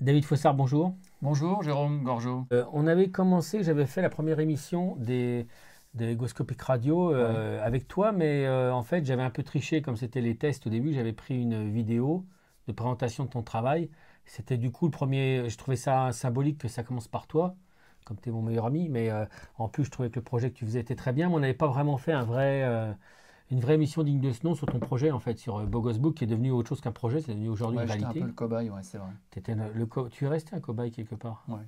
David Fossard, bonjour. Bonjour, Jérôme Gorgeau. Euh, on avait commencé, j'avais fait la première émission des, des Radio euh, avec toi, mais euh, en fait, j'avais un peu triché, comme c'était les tests au début, j'avais pris une vidéo de présentation de ton travail. C'était du coup le premier, je trouvais ça symbolique que ça commence par toi, comme tu es mon meilleur ami, mais en plus, je trouvais que le projet que tu faisais était très bien, mais on n'avait pas vraiment fait un vrai une vraie mission digne de ce nom sur ton projet, en fait, sur euh, Bogos Book, qui est devenu autre chose qu'un projet, c'est devenu aujourd'hui une réalité. un peu le cobaye, ouais, c'est vrai. le tu es resté un cobaye quelque part. Ouais.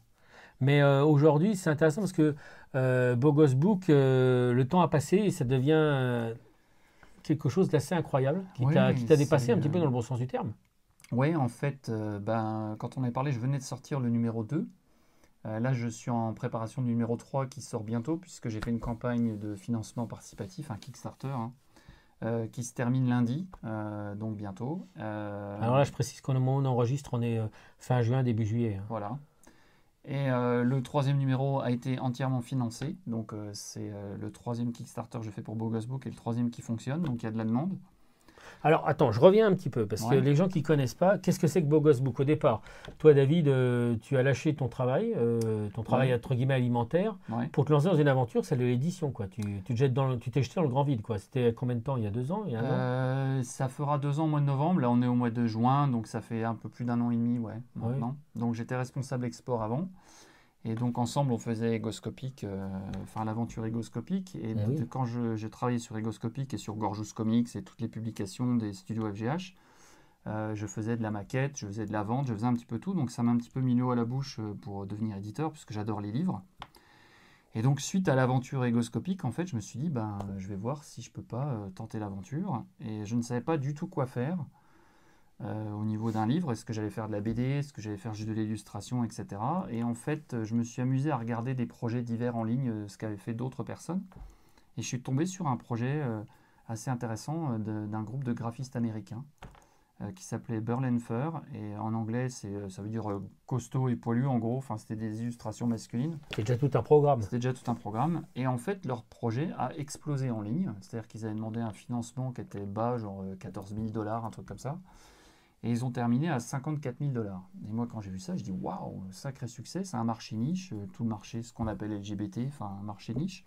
Mais euh, aujourd'hui, c'est intéressant parce que euh, Bogos Book, le temps a passé et ça devient quelque chose d'assez incroyable, qui t'a dépassé un petit peu dans le bon sens du terme. Oui, en fait, ben, quand on avait parlé, je venais de sortir le numéro 2. là, je suis en préparation du numéro 3 qui sort bientôt, puisque j'ai fait une campagne de financement participatif, un Kickstarter. Hein. Euh, qui se termine lundi, euh, donc bientôt. Euh, Alors là, je précise qu'au moment où on enregistre, on est fin juin, début juillet. Hein. Voilà. Et le troisième numéro a été entièrement financé. Donc c'est le troisième Kickstarter que je fais pour Bogus Book et le troisième qui fonctionne. Donc il y a de la demande. Alors attends, je reviens un petit peu, parce que les gens qui ne connaissent pas, qu'est-ce que c'est que Bogos Book au départ? Toi, David, euh, tu as lâché ton travail, euh, ton travail entre guillemets alimentaire, pour te lancer dans une aventure, celle de l'édition. quoi. Tu, tu, jettes dans tu t'es jeté dans le grand vide. quoi. C'était combien de temps? Il y a deux ans? Il y a un euh, Ça fera deux ans au mois de novembre. Là, on est au mois de juin, donc ça fait un peu plus d'un an et demi, ouais, maintenant. Donc j'étais responsable export avant. Et donc ensemble, on faisait euh, enfin l'aventure Egoscopic. Et eh quand je, travaillais sur Egoscopic et sur Gorgeous Comics et toutes les publications des studios FGH, euh, je faisais de la maquette, je faisais de la vente, je faisais un petit peu tout. Donc ça m'a un petit peu mis l'eau à la bouche euh, pour devenir éditeur, puisque j'adore les livres. Et donc suite à l'aventure Egoscopic, en fait, je me suis dit, ben, je vais voir si je peux pas tenter l'aventure. Et je ne savais pas du tout quoi faire. Euh, au niveau d'un livre. Est-ce que j'allais faire de la BD Est-ce que j'allais faire juste de l'illustration, etc. Et en fait, je me suis amusé à regarder des projets divers en ligne, euh, ce qu'avaient fait d'autres personnes. Et je suis tombé sur un projet euh, assez intéressant d'un groupe de graphistes américains qui s'appelait Berlin Fur. Et en anglais, ça veut dire costaud et poilu, en gros. Enfin, c'était des illustrations masculines. C'était déjà tout un programme. C'était déjà tout un programme. Et en fait, leur projet a explosé en ligne. C'est-à-dire qu'ils avaient demandé un financement qui était bas, genre 14 000 dollars, un truc comme ça. Et ils ont terminé à 54 000 dollars. Et moi, quand j'ai vu ça, je dis waouh, sacré succès, c'est un marché niche, euh, tout le marché, ce qu'on appelle LGBT, enfin un marché niche.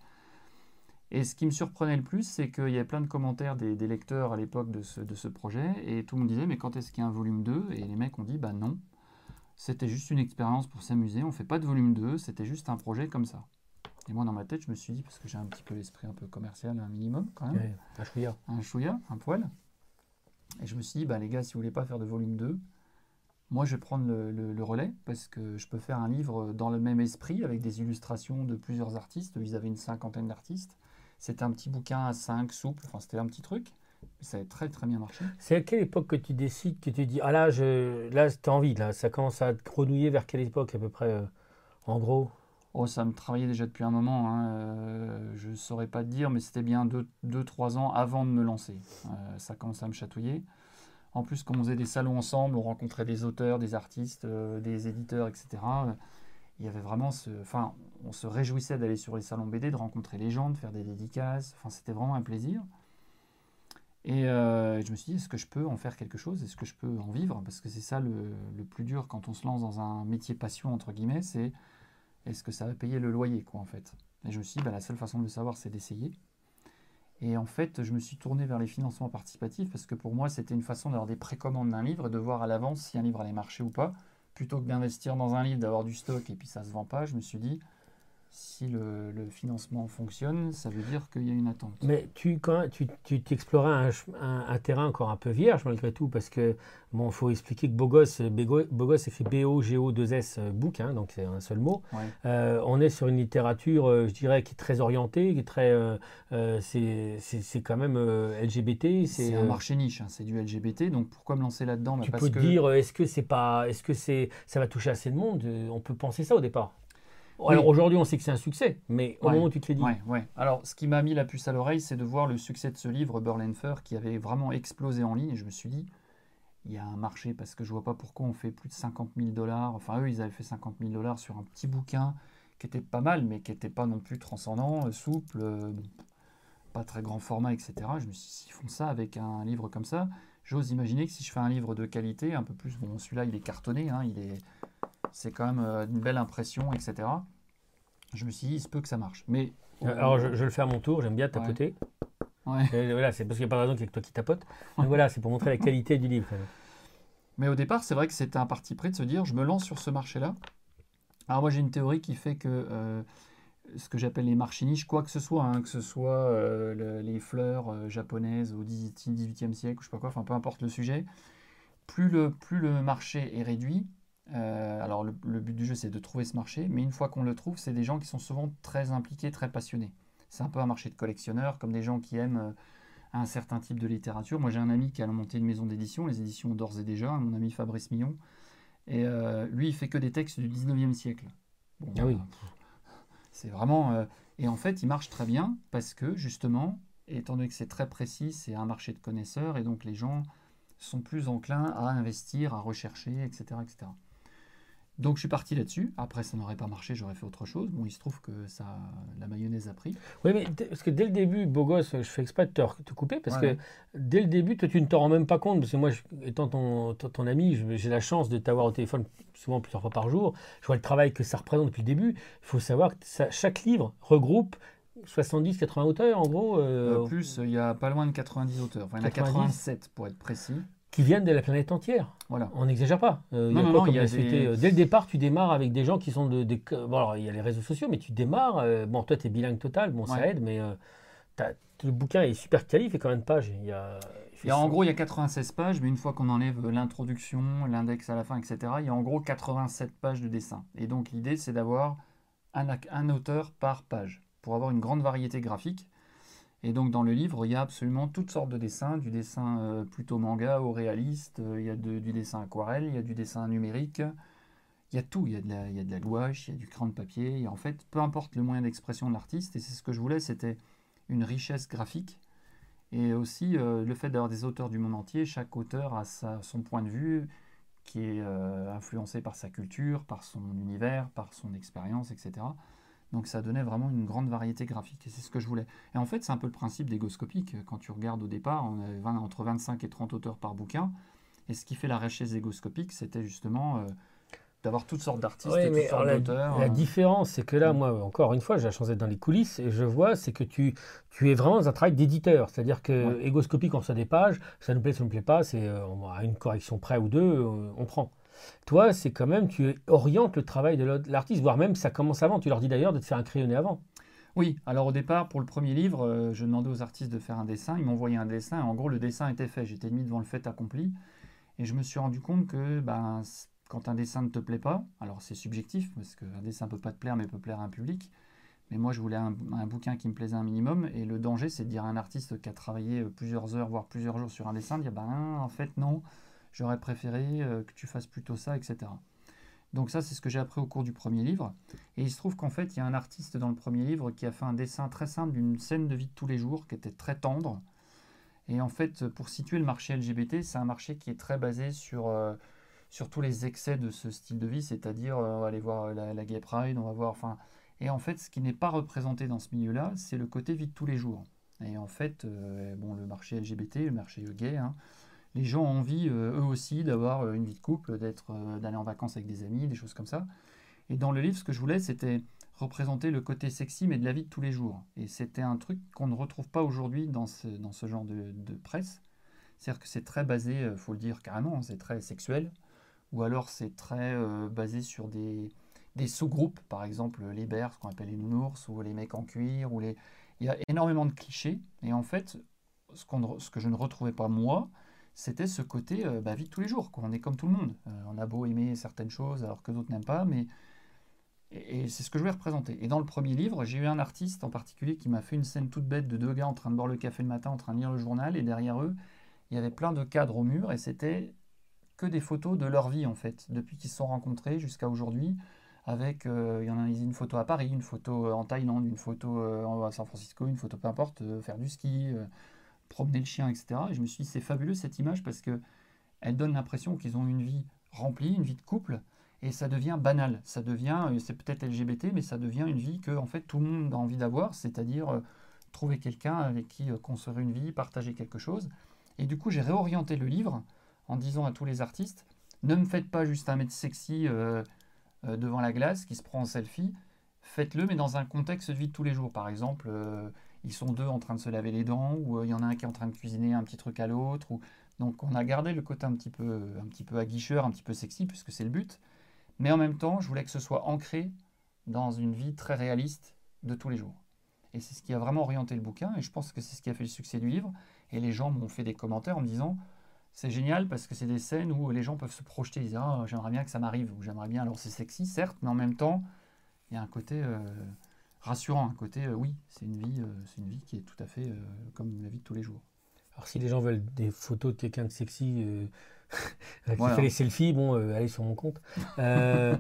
Et ce qui me surprenait le plus, c'est qu'il y avait plein de commentaires des, lecteurs à l'époque de ce, de ce, projet, et tout le monde disait mais quand est-ce qu'il y a un volume 2 Et les mecs ont dit bah non, c'était juste une expérience pour s'amuser, on ne fait pas de volume 2, c'était juste un projet comme ça. Et moi, dans ma tête, je me suis dit, parce que j'ai un petit peu l'esprit un peu commercial, un minimum quand même. un chouïa. Un chouïa, un poil. Et je me suis dit, bah, les gars, si vous voulez pas faire de volume 2, moi je vais prendre le, relais parce que je peux faire un livre dans le même esprit avec des illustrations de plusieurs artistes. Ils avaient une cinquantaine d'artistes. C'était un petit bouquin à 5, souple, enfin c'était un petit truc. Ça a très très bien marché. C'est à quelle époque que tu décides, que tu dis, ah là, je, là as envie, là, ça commence à te grenouiller vers quelle époque à peu près, euh, en gros? Oh, ça me travaillait déjà depuis un moment. Hein. Euh, je ne saurais pas te dire, mais c'était bien 2-3 ans avant de me lancer. Euh, ça commençait à me chatouiller. En plus, comme on faisait des salons ensemble, on rencontrait des auteurs, des artistes, euh, des éditeurs, etc. Il y avait vraiment ce. Enfin, on se réjouissait d'aller sur les salons BD, de rencontrer les gens, de faire des dédicaces. Enfin, c'était vraiment un plaisir. Et je me suis dit, est-ce que je peux en faire quelque chose? Est-ce que je peux en vivre? Parce que c'est ça le, le, plus dur quand on se lance dans un métier passion, entre guillemets, c'est est-ce que ça va payer le loyer, quoi, en fait? Et je me suis dit, bah, la seule façon de le savoir, c'est d'essayer. Et en fait, je me suis tourné vers les financements participatifs parce que pour moi, c'était une façon d'avoir des précommandes d'un livre et de voir à l'avance si un livre allait marcher ou pas. Plutôt que d'investir dans un livre, d'avoir du stock et puis ça ne se vend pas, je me suis dit, si le, financement fonctionne, ça veut dire qu'il y a une attente. Mais tu, quand tu, tu t'explorais un, un, terrain encore un peu vierge malgré tout, parce que bon, faut expliquer que Bogos, Bogos écrit B-O-G-O-2-S euh, book, hein, donc c'est un seul mot. Euh, on est sur une littérature, euh, je dirais, qui est très orientée, qui est très, c'est, c'est, quand même LGBT. C'est, un marché niche, hein, c'est du LGBT, donc pourquoi me lancer là-dedans? Tu peux dire, est-ce que c'est pas, est-ce que c'est, ça va toucher assez de monde? On peut penser ça au départ. Alors aujourd'hui, on sait que c'est un succès, mais au moment où tu te l'es dit. Ouais, Alors, ce qui m'a mis la puce à l'oreille, c'est de voir le succès de ce livre, Burlenfer, qui avait vraiment explosé en ligne. Et je me suis dit, il y a un marché, parce que je vois pas pourquoi on fait plus de 50 000 dollars. Enfin, eux, ils avaient fait 50 000 dollars sur un petit bouquin qui était pas mal, mais qui n'était pas non plus transcendant, euh, souple, euh, pas très grand format, etc. Je me suis dit, s'ils font ça avec un livre comme ça, j'ose imaginer que si je fais un livre de qualité, un peu plus, bon, celui-là, il est cartonné, hein, il est c'est quand même une belle impression, etc. Je me suis dit, il se peut que ça marche. Mais alors, je, le fais à mon tour, j'aime bien tapoter. Voilà, c'est parce qu'il n'y a pas de raison qu'il y ait que toi qui tapote. Mais voilà, c'est pour montrer la qualité du livre. Mais au départ, c'est vrai que c'était un parti pris de se dire je me lance sur ce marché-là. Alors, moi, j'ai une théorie qui fait que euh, ce que j'appelle les marchés niches, quoi que ce soit, hein, que ce soit euh, les fleurs euh, japonaises au 18e siècle, je sais pas quoi, enfin peu importe le sujet, plus le, plus le marché est réduit, alors le, le, but du jeu c'est de trouver ce marché, mais une fois qu'on le trouve, c'est des gens qui sont souvent très impliqués, très passionnés. C'est un peu un marché de collectionneurs, comme des gens qui aiment euh, un certain type de littérature. Moi, j'ai un ami qui a monté une maison d'édition, les éditions d'ores et déjà, mon ami Fabrice Millon. Et euh, lui, il fait que des textes du 19e siècle. ah oui. C'est vraiment. Euh, et en fait, il marche très bien parce que, justement, étant donné que c'est très précis, c'est un marché de connaisseurs et donc les gens sont plus enclins à investir, à rechercher, etc. etc. Donc je suis parti là-dessus. Après, ça n'aurait pas marché, j'aurais fait autre chose. Bon, il se trouve que ça, la mayonnaise a pris. Oui, mais parce que dès le début, beau gosse, je fais exprès de te, couper parce que dès le début, toi, tu ne t'en rends même pas compte. Parce que moi, étant ton, ton, ami, j'ai la chance de t'avoir au téléphone souvent plusieurs fois par jour. Je vois le travail que ça représente depuis le début. Il faut savoir que chaque livre regroupe 70-80 auteurs en gros. Euh, euh, plus, il y a pas loin de 90 auteurs. Enfin, il y en a 87 pour être précis qui viennent de la planète entière. Voilà. On n'exagère pas. Euh, non, non, il y a euh, dès le départ, tu démarres avec des gens qui sont de. bon, alors, il y a les réseaux sociaux, mais tu démarres. Euh, bon, toi, tu es bilingue total, bon, ça aide, mais le bouquin est super quali, il fait combien de pages? Il y a, il y a, En gros, il y a 96 pages, mais une fois qu'on enlève l'introduction, l'index à la fin, etc., il y a en gros 87 pages de dessin. Et donc, l'idée, c'est d'avoir un, un auteur par page pour avoir une grande variété graphique. Et donc dans le livre, il y a absolument toutes sortes de dessins, du dessin euh, plutôt manga au réaliste, euh, il y a du dessin aquarelle, il y a du dessin numérique, il y a tout, il y a de la, gouache, il y a du crayon de papier, et en fait, peu importe le moyen d'expression de l'artiste, et c'est ce que je voulais, c'était une richesse graphique, et aussi euh, le fait d'avoir des auteurs du monde entier, chaque auteur a son point de vue, qui est influencé par sa culture, par son univers, par son expérience, etc. Donc ça donnait vraiment une grande variété graphique et c'est ce que je voulais. Et en fait, c'est un peu le principe d'égoscopique. Quand tu regardes au départ, on avait entre 25 et 30 auteurs par bouquin. Et ce qui fait la richesse égoscopique, c'était justement euh, d'avoir toutes sortes d'artistes et toutes sortes d'auteurs. La, euh. différence, c'est que là, mm. moi, encore une fois, j'ai la chance d'être dans les coulisses et je vois, c'est que tu, tu es vraiment dans un travail d'éditeur. C'est-à-dire que égoscopique, on reçoit des pages, ça nous plaît, ça ne nous plaît pas, c'est euh, à une correction près ou deux, on prend. Toi, c'est quand même, tu orientes le travail de l'artiste, voire même ça commence avant. Tu leur dis d'ailleurs de te faire un crayonné avant. Oui, alors au départ, pour le premier livre, euh, je demandais aux artistes de faire un dessin. Ils m'envoyaient un dessin. en gros, le dessin était fait. J'étais mis devant le fait accompli. Et je me suis rendu compte que ben, quand un dessin ne te plaît pas, alors c'est subjectif, parce qu'un dessin ne peut pas te plaire, mais peut plaire à un public. Mais moi, je voulais un, un, bouquin qui me plaisait un minimum. Et le danger, c'est de dire à un artiste qui a travaillé euh, plusieurs heures, voire plusieurs jours sur un dessin, de dire ben, en fait, non, j'aurais préféré euh, que tu fasses plutôt ça, etc. Donc ça, c'est ce que j'ai appris au cours du premier livre. Et il se trouve qu'en fait, il y a un artiste dans le premier livre qui a fait un dessin très simple d'une scène de vie de tous les jours, qui était très tendre. Et en fait, pour situer le marché LGBT, c'est un marché qui est très basé sur, euh, sur tous les excès de ce style de vie, c'est-à-dire euh, on va aller voir la, Gay Pride, on va voir... Enfin, et en fait, ce qui n'est pas représenté dans ce milieu-là, c'est le côté vie de tous les jours. Et en fait, bon, le marché LGBT, le marché gay, hein, les gens ont envie, euh, eux aussi, d'avoir euh, une vie de couple, d'être, euh, d'aller en vacances avec des amis, des choses comme ça. Et dans le livre, ce que je voulais, c'était représenter le côté sexy, mais de la vie de tous les jours. Et c'était un truc qu'on ne retrouve pas aujourd'hui dans ce, genre de, presse. C'est-à-dire que c'est très basé, faut le dire carrément, c'est très sexuel. Ou alors c'est très basé sur des, sous-groupes, par exemple les bears, ce qu'on appelle les nounours, ou les mecs en cuir. Ou les... Il y a énormément de clichés. Et en fait, ce que je ne retrouvais pas moi, c'était ce côté euh, bah, vie de tous les jours. Quoi. On est comme tout le monde. Euh, on a beau aimer certaines choses alors que d'autres n'aiment pas, mais et, c'est ce que je vais représenter. Et dans le premier livre, j'ai eu un artiste en particulier qui m'a fait une scène toute bête de deux gars en train de boire le café le matin, en train de lire le journal, et derrière eux, il y avait plein de cadres au mur, et c'était que des photos de leur vie en fait, depuis qu'ils se sont rencontrés jusqu'à aujourd'hui. Avec, euh, il y en a une photo à Paris, une photo en Thaïlande, une photo à San Francisco, une photo peu importe, faire du ski, promener le chien, etc. Et je me suis dit, c'est fabuleux cette image parce que elle donne l'impression qu'ils ont une vie remplie, une vie de couple, et ça devient banal. Ça devient, euh, c'est peut-être LGBT, mais ça devient une vie que en fait tout le monde a envie d'avoir, c'est-à-dire euh, trouver quelqu'un avec qui euh, construire une vie, partager quelque chose. Et du coup, j'ai réorienté le livre en disant à tous les artistes, ne me faites pas juste un mec sexy euh, devant la glace qui se prend en selfie, faites-le, mais dans un contexte de vie de tous les jours. Par exemple, ils sont deux en train de se laver les dents, ou euh, il y en a un qui est en train de cuisiner un petit truc à l'autre. Ou... Donc on a gardé le côté un petit peu, aguicheur, un petit peu sexy, puisque c'est le but. Mais en même temps, je voulais que ce soit ancré dans une vie très réaliste de tous les jours. Et c'est ce qui a vraiment orienté le bouquin, et je pense que c'est ce qui a fait le succès du livre. Et les gens m'ont fait des commentaires en me disant, c'est génial parce que c'est des scènes où les gens peuvent se projeter, ils disent, ah, j'aimerais bien que ça m'arrive, ou j'aimerais bien, alors c'est sexy, certes, mais en même temps, il y a un côté euh, rassurant, un côté, euh, oui, c'est une, vie, euh, c'est une vie qui est tout à fait comme la vie de tous les jours. Alors si les gens veulent des photos de quelqu'un de sexy qui fait les selfies, bon, allez sur mon compte. ce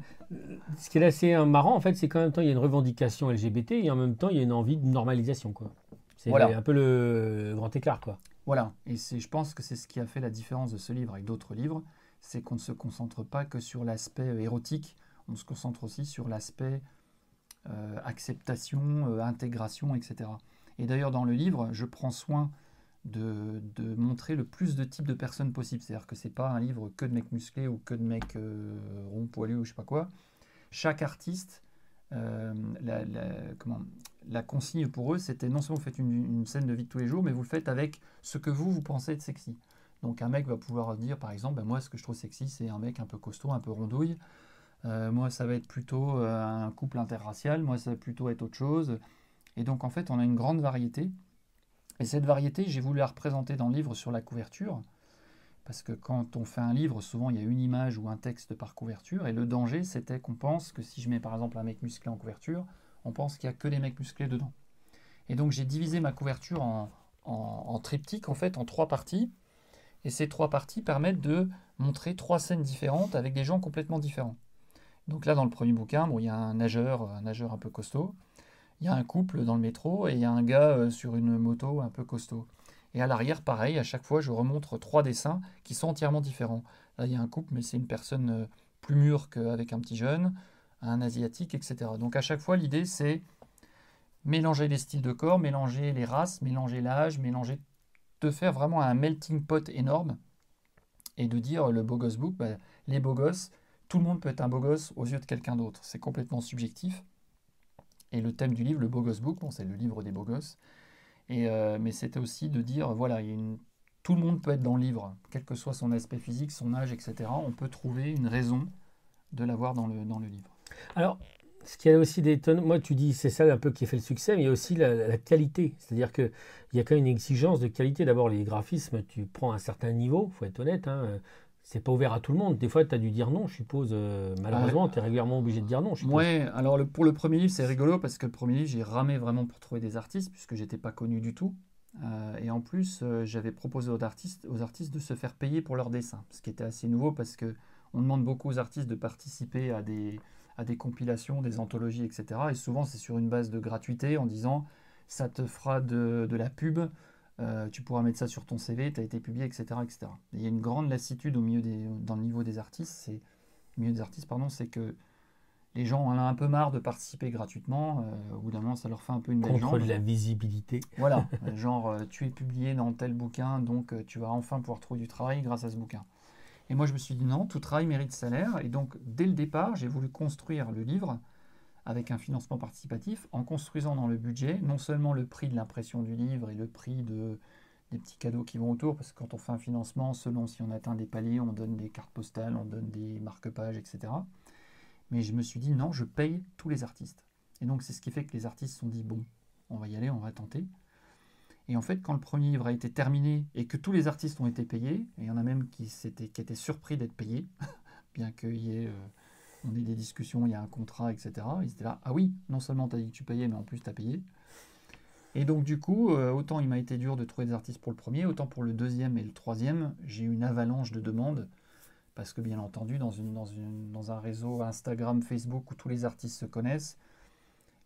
qui est assez marrant, en fait, c'est qu'en même temps, il y a une revendication LGBT et en même temps, il y a une envie de normalisation. Quoi. C'est un peu le grand écart. Quoi. Voilà, et je pense que c'est ce qui a fait la différence de ce livre avec d'autres livres, c'est qu'on ne se concentre pas que sur l'aspect érotique, on se concentre aussi sur l'aspect euh, acceptation, euh, intégration, etc. Et d'ailleurs, dans le livre, je prends soin de, montrer le plus de types de personnes possibles. C'est-à-dire que ce n'est pas un livre que de mecs musclés ou que de mecs euh, ronds poilus ou je sais pas quoi. Chaque artiste, la, comment, la consigne pour eux, c'était non seulement vous faites une, scène de vie de tous les jours, mais vous le faites avec ce que vous, vous pensez être sexy. Donc un mec va pouvoir dire, par exemple, ben, moi, ce que je trouve sexy, c'est un mec un peu costaud, un peu rondouille. Euh, moi, ça va être plutôt euh, un couple interracial. Moi, ça va plutôt être autre chose. Et donc, en fait, on a une grande variété. Et cette variété, j'ai voulu la représenter dans le livre sur la couverture. Parce que quand on fait un livre, souvent, il y a une image ou un texte par couverture. Et le danger, c'était qu'on pense que si je mets, par exemple, un mec musclé en couverture, on pense qu'il n'y a que les mecs musclés dedans. Et donc, j'ai divisé ma couverture en, en triptyque, en fait, en trois parties. Et ces trois parties permettent de montrer trois scènes différentes avec des gens complètement différents. Donc là, dans le premier bouquin, il y a un nageur, un nageur un peu costaud. Il y a un couple dans le métro et il y a un gars euh, sur une moto un peu costaud. Et à l'arrière, pareil, à chaque fois, je remontre trois dessins qui sont entièrement différents. Là, il y a un couple, mais c'est une personne euh, plus mûre qu'avec un petit jeune, un asiatique, etc. Donc à chaque fois, l'idée, c'est mélanger les styles de corps, mélanger les races, mélanger l'âge, mélanger, de faire vraiment un melting pot énorme et de dire le beau gosse book, bah, les beaux gosses, tout le monde peut être un beau gosse aux yeux de quelqu'un d'autre. C'est complètement subjectif. Et le thème du livre, le beau gosse book, c'est le livre des beaux gosses. Et, euh, mais c'était aussi de dire, voilà, tout le monde peut être dans le livre, quel que soit son aspect physique, son âge, etc. On peut trouver une raison de l'avoir dans le, dans le livre. Alors, ce qui a aussi tonnes, moi tu dis c'est ça un peu qui fait le succès, mais il y a aussi la, qualité. C'est-à-dire qu'il y a quand même une exigence de qualité. D'abord, les graphismes, tu prends un certain niveau, il faut être honnête. Hein c'est pas ouvert à tout le monde. Des fois, tu as dû dire non, je suppose. Euh, malheureusement, tu es régulièrement obligé de dire non. Oui, alors pour le premier livre, c'est rigolo parce que le premier livre, j'ai ramé vraiment pour trouver des artistes puisque j'étais pas connu du tout. Euh, et en plus, euh, j'avais proposé aux artistes, aux artistes de se faire payer pour leurs dessins, ce qui était assez nouveau parce que on demande beaucoup aux artistes de participer à des, à des compilations, des anthologies, etc. Et souvent, c'est sur une base de gratuité en disant ça te fera de, de la pub euh, tu pourras mettre ça sur ton CV, tu as été publié, etc. etc. il y a une grande lassitude au milieu des, dans le niveau des artistes, c'est, milieu des artistes, pardon, c'est que les gens ont un peu marre de participer gratuitement. Euh, au bout d'un moment, ça leur fait un peu une Contre de la visibilité. Voilà, genre euh, tu es publié dans tel bouquin, donc tu vas enfin pouvoir trouver du travail grâce à ce bouquin. Et moi, je me suis dit non, tout travail mérite salaire. Et donc, dès le départ, j'ai voulu construire le livre avec un financement participatif en construisant dans le budget non seulement le prix de l'impression du livre et le prix de, des petits cadeaux qui vont autour, parce que quand on fait un financement, selon si on atteint des paliers, on donne des cartes postales, on donne des marque-pages, etc. Mais je me suis dit non, je paye tous les artistes. Et donc c'est ce qui fait que les artistes se sont dit bon, on va y aller, on va tenter. Et en fait, quand le premier livre a été terminé et que tous les artistes ont été payés, il y en a même qui, étaient, qui surpris d'être payés, bien qu'il y ait... Euh, on a des discussions, il y a un contrat, etc. Ils étaient là, ah oui, non seulement tu as dit que tu payais, mais en plus tu as payé. Et donc du coup, euh, autant il m'a été dur de trouver des artistes pour le premier, autant pour le deuxième et le troisième, j'ai eu une avalanche de demandes. Parce que bien entendu, dans un réseau Instagram, Facebook où tous les artistes se connaissent,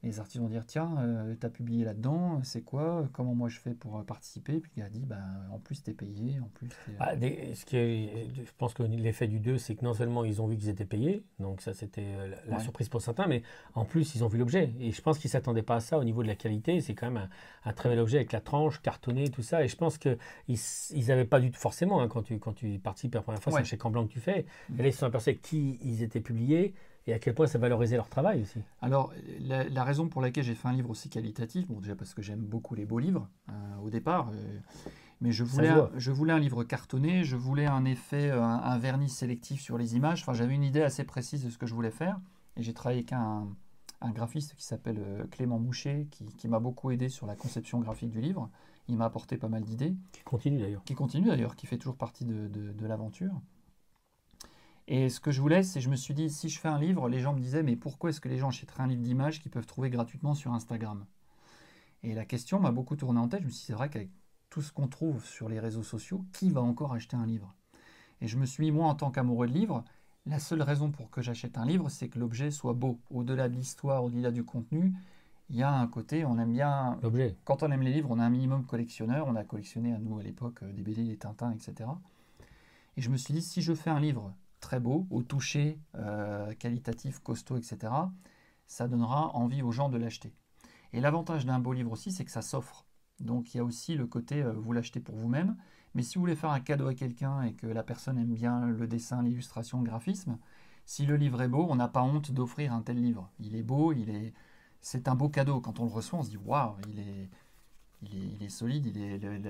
les artistes vont dire tiens, euh, tu as publié là-dedans, c'est quoi Comment moi je fais pour euh, participer? Puis il a dit bah, en plus tu es payé, en plus ah, ce qui Je pense que l'effet du 2, c'est que non seulement ils ont vu qu'ils étaient payés, donc ça c'était euh, la, surprise pour certains, mais en plus ils ont vu l'objet. Et je pense qu'ils ne s'attendaient pas à ça au niveau de la qualité. C'est quand même un, très bel objet avec la tranche, cartonné, tout ça. Et je pense qu'ils n'avaient pas du tout forcément, hein, quand, tu, quand tu participes la première fois, c'est chez Camblanc que tu fais. Mm. Et là ils se sont aperçus qui ils étaient publiés et à quel point ça valorisait leur travail aussi. Alors, la, raison pour laquelle j'ai fait un livre aussi qualitatif, bon, déjà parce que j'aime beaucoup les beaux livres au départ, mais je voulais, un, je voulais un livre cartonné, je voulais un effet, un, vernis sélectif sur les images. Enfin, j'avais une idée assez précise de ce que je voulais faire. Et j'ai travaillé avec un, un graphiste qui s'appelle euh, Clément Moucher, qui, m'a beaucoup aidé sur la conception graphique du livre. Il m'a apporté pas mal d'idées. Qui continue d'ailleurs. Qui continue d'ailleurs, qui fait toujours partie de, de, l'aventure. Et ce que je voulais, c'est je me suis dit, si je fais un livre, les gens me disaient, mais pourquoi est-ce que les gens achèteraient un livre d'images qu'ils peuvent trouver gratuitement sur Instagram? Et la question m'a beaucoup tourné en tête. Je me suis dit, c'est vrai qu'avec tout ce qu'on trouve sur les réseaux sociaux, qui va encore acheter un livre? Et je me suis mis, moi, en tant qu'amoureux de livres, la seule raison pour que j'achète un livre, c'est que l'objet soit beau. Au-delà de l'histoire, au-delà du contenu, il y a un côté, on aime bien. L'objet. Quand on aime les livres, on a un minimum collectionneur. On a collectionné à nous à l'époque euh, des BD, des Tintins, etc. Et je me suis dit, si je fais un livre très beau, au toucher, euh, qualitatif, costaud, etc., ça donnera envie aux gens de l'acheter. Et l'avantage d'un beau livre aussi, c'est que ça s'offre. Donc il y a aussi le côté, euh, vous l'achetez pour vous-même, mais si vous voulez faire un cadeau à quelqu'un et que la personne aime bien le dessin, l'illustration, le graphisme, si le livre est beau, on n'a pas honte d'offrir un tel livre. Il est beau, il est, c'est un beau cadeau. Quand on le reçoit, on se dit waouh, il est, il est, solide,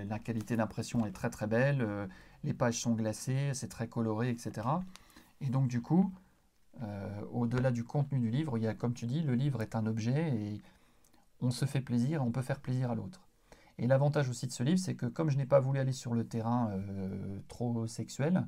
la qualité d'impression est très très belle, euh, les pages sont glacées, c'est très coloré, etc. Et donc du coup, euh, au-delà du contenu du livre, il y a, comme tu dis, le livre est un objet et on se fait plaisir, on peut faire plaisir à l'autre. Et l'avantage aussi de ce livre, c'est que comme je n'ai pas voulu aller sur le terrain euh, trop sexuel,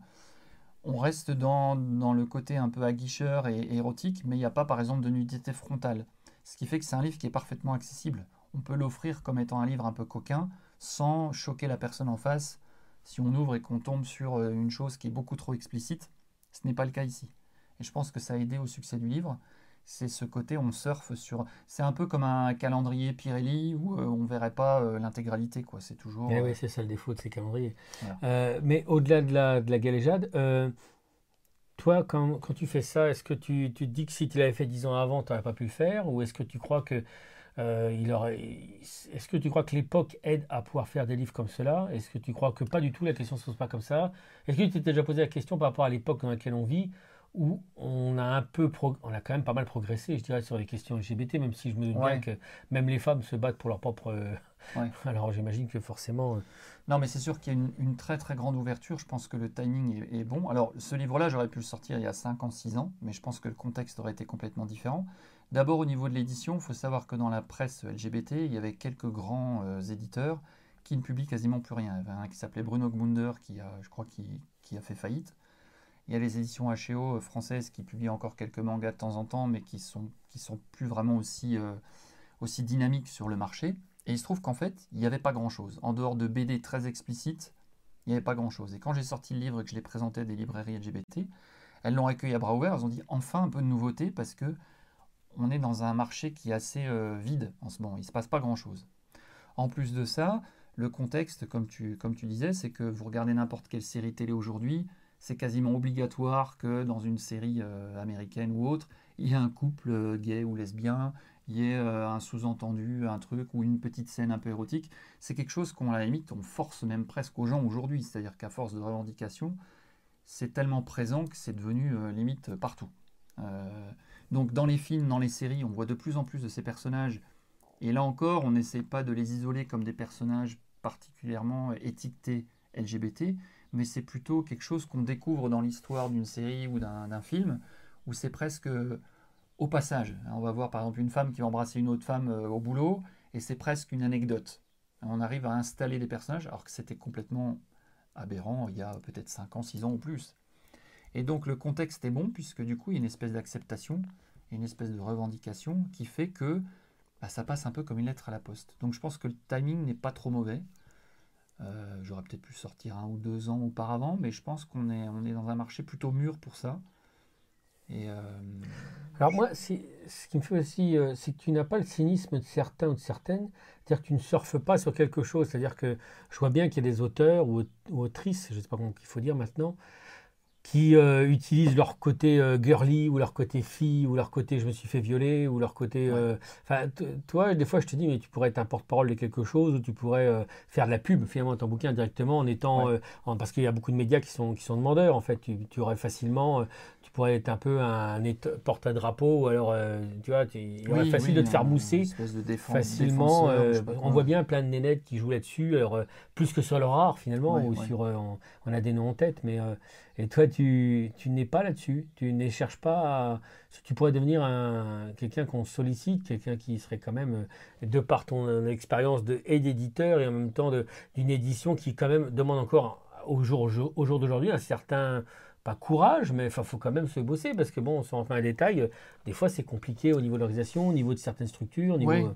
on reste dans, le côté un peu aguicheur et, érotique, mais il n'y a pas par exemple de nudité frontale. Ce qui fait que c'est un livre qui est parfaitement accessible. On peut l'offrir comme étant un livre un peu coquin, sans choquer la personne en face. Si on ouvre et qu'on tombe sur euh, une chose qui est beaucoup trop explicite, ce n'est pas le cas ici. Et je pense que ça a aidé au succès du livre c'est ce côté on surfe sur. C'est un peu comme un calendrier Pirelli où euh, on verrait pas euh, l'intégralité, quoi. C'est toujours. Eh oui, c'est ça le défaut de ces calendriers. Euh, mais au-delà de la, de la galéjade, toi, quand, quand, tu fais ça, est-ce que tu, tu, te dis que si tu l'avais fait dix ans avant, tu n'aurais pas pu le faire? Ou est-ce que tu crois que. Il aurait... Est-ce que tu crois que l'époque aide à pouvoir faire des livres comme cela? Est-ce que tu crois que pas du tout la question ne se pose pas comme ça? Est-ce que tu t'es déjà posé la question par rapport à l'époque dans laquelle on vit où on a un peu, on a quand même pas mal progressé, je dirais, sur les questions LGBT, même si je me doute bien que même les femmes se battent pour leur propre. Euh, alors j'imagine que forcément. Euh, non, mais c'est sûr qu'il y a une, très très grande ouverture. Je pense que le timing est, bon. Alors ce livre-là, j'aurais pu le sortir il y a 5 ans, 6 ans, mais je pense que le contexte aurait été complètement différent. D'abord au niveau de l'édition, il faut savoir que dans la presse LGBT, il y avait quelques grands euh, éditeurs qui ne publient quasiment plus rien. Il y avait un qui s'appelait Bruno Gmunder, qui a, je crois, qui a fait faillite. Il y a les éditions HEO euh, françaises qui publient encore quelques mangas de temps en temps, mais qui sont, qui sont plus vraiment aussi, euh, aussi dynamiques sur le marché. Et il se trouve qu'en fait, il n'y avait pas grand-chose. En dehors de BD très explicites, il n'y avait pas grand-chose. Et quand j'ai sorti le livre et que je l'ai présenté à des librairies LGBT, elles l'ont accueilli à bras ouverts. Elles ont dit enfin un peu de nouveauté parce que on est dans un marché qui est assez euh, vide en ce moment. Il ne se passe pas grand-chose. En plus de ça, le contexte, comme tu, disais, c'est que vous regardez n'importe quelle série télé aujourd'hui, c'est quasiment obligatoire que dans une série euh, américaine ou autre, il y ait un couple euh, gay ou lesbien, il y ait un sous-entendu, un truc ou une petite scène un peu érotique. C'est quelque chose qu'on, la limite, on force même presque aux gens aujourd'hui. C'est-à-dire qu'à force de revendication, c'est tellement présent que c'est devenu limite partout. Donc dans les films, dans les séries, on voit de plus en plus de ces personnages. Et là encore, on n'essaie pas de les isoler comme des personnages particulièrement étiquetés LGBT, mais c'est plutôt quelque chose qu'on découvre dans l'histoire d'une série ou d'un film, où c'est presque au passage. On va voir par exemple une femme qui va embrasser une autre femme euh, au boulot, et c'est presque une anecdote. On arrive à installer des personnages, alors que c'était complètement aberrant il y a peut-être 5 ans, 6 ans ou plus. Et donc le contexte est bon, puisque du coup il y a une espèce d'acceptation, une espèce de revendication qui fait que bah, ça passe un peu comme une lettre à la poste. Donc je pense que le timing n'est pas trop mauvais. Euh, j'aurais peut-être pu sortir un ou deux ans auparavant, mais je pense qu'on est, on est dans un marché plutôt mûr pour ça. Euh, Alors moi, ce qui me fait aussi, euh, c'est que tu n'as pas le cynisme de certains ou de certaines, c'est-à-dire que tu ne surfes pas sur quelque chose, c'est-à-dire que je vois bien qu'il y a des auteurs ou, ou autrices, je ne sais pas comment il faut dire maintenant, qui euh, utilisent leur côté euh, girly ou leur côté fille ou leur côté je me suis fait violer ou leur côté euh, enfin toi des fois je te dis mais tu pourrais être un porte-parole de quelque chose ou tu pourrais faire de la pub finalement ton bouquin directement en étant parce qu'il y a beaucoup de médias qui sont qui sont demandeurs en fait. Tu, aurais facilement tu pourrais être un peu un porte-à-drapeau, ou alors, tu vois, il oui, facile de te faire mousser de facilement. On voit bien plein de nénettes qui jouent là-dessus, alors plus que sur leur art finalement, ou sur, on, a des noms en tête, mais et toi, tu, tu n'es pas là-dessus, tu ne cherches pas à, tu pourrais devenir un, quelqu'un qu'on sollicite, quelqu'un qui serait quand même, de par ton expérience de, et d'éditeur et en même temps d'une édition qui quand même demande encore au jour, au jour d'aujourd'hui un certain pas courage, mais il faut quand même se bosser parce que bon, sans un détail, euh, des fois c'est compliqué au niveau de l'organisation, au niveau de certaines structures, au niveau. Euh,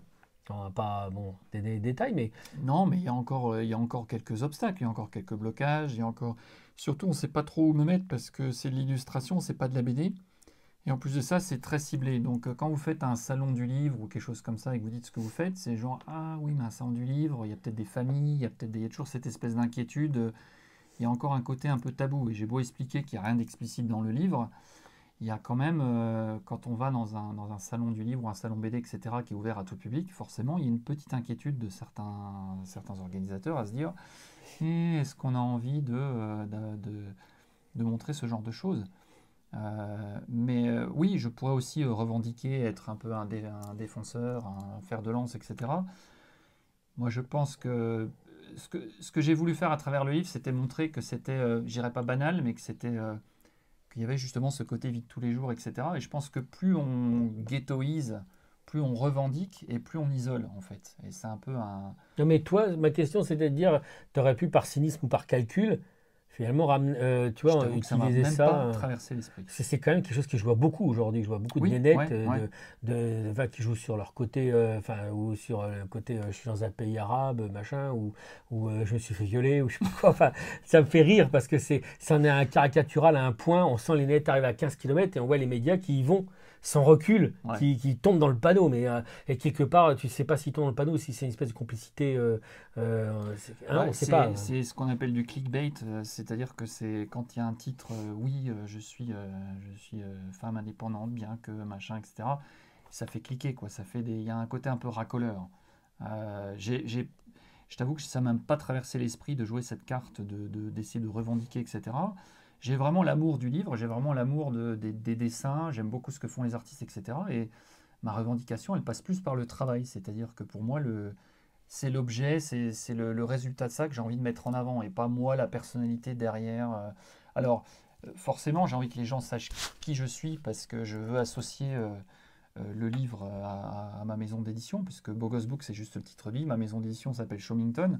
pas bon, des, détails, mais. Non, mais il y, a encore, euh, il y a encore quelques obstacles, il y a encore quelques blocages, il y a encore. Surtout, on ne sait pas trop où me mettre parce que c'est de l'illustration, c'est pas de la BD. Et en plus de ça, c'est très ciblé. Donc, quand vous faites un salon du livre ou quelque chose comme ça et que vous dites ce que vous faites, c'est genre Ah oui, mais un salon du livre, il y a peut-être des familles, il y a peut-être des... toujours cette espèce d'inquiétude il y a encore un côté un peu tabou. Et j'ai beau expliquer qu'il n'y a rien d'explicite dans le livre, il y a quand même, euh, quand on va dans un, dans un, salon du livre ou un salon BD, etc., qui est ouvert à tout public, forcément, il y a une petite inquiétude de certains, certains organisateurs à se dire est-ce qu'on a envie euh, de, de, montrer ce genre de choses? Euh, mais oui, je pourrais aussi revendiquer être un peu un, défenseur, un fer de lance, etc. Moi, je pense que ce que, ce que j'ai voulu faire à travers le livre, c'était montrer que c'était, euh, je dirais pas banal, mais que c'était euh, qu'il y avait justement ce côté vie de tous les jours, etc. Et je pense que plus on ghettoise, plus on revendique et plus on isole, en fait. Et c'est un peu un... Non, mais toi, ma question, c'était de dire, tu aurais pu par cynisme ou par calcul finalement, euh, tu vois, utiliser ça. Pas traverser l'esprit. C'est quand même quelque chose que je vois beaucoup aujourd'hui. Je vois beaucoup de nénettes euh, De, qui jouent sur leur côté, euh, enfin, ou sur le côté je suis dans un pays arabe, machin, ou, ou je me suis fait violer, ou je sais pas quoi. Enfin, ça me fait rire parce que c'est, ça en est un caricatural à un point. On sent les nénettes arriver à 15 km et on voit les médias qui y vont sans recul, qui, qui tombe dans le panneau. Mais, euh, et quelque part, tu ne sais pas s'il tombe dans le panneau ou si c'est une espèce de complicité. Euh, euh, hein, pas. C'est ce qu'on appelle du clickbait, c'est-à-dire que c'est quand il y a un titre, oui, je suis, je suis femme indépendante, bien que machin, etc. Ça fait cliquer, quoi. Ça fait des, il y a un côté un peu racoleur. j'ai, je t'avoue que ça m'a même pas traversé l'esprit de jouer cette carte, de, d'essayer de revendiquer, etc j'ai vraiment l'amour du livre, j'ai vraiment l'amour des dessins, j'aime beaucoup ce que font les artistes, etc. Et ma revendication, elle passe plus par le travail. C'est-à-dire que pour moi, c'est l'objet, c'est, le, résultat de ça que j'ai envie de mettre en avant et pas moi, la personnalité derrière. Euh. Alors, euh, forcément, j'ai envie que les gens sachent qui je suis parce que je veux associer euh, le livre à, ma maison d'édition, puisque Bogos Book, c'est juste le titre livre. Ma maison d'édition s'appelle Showmington.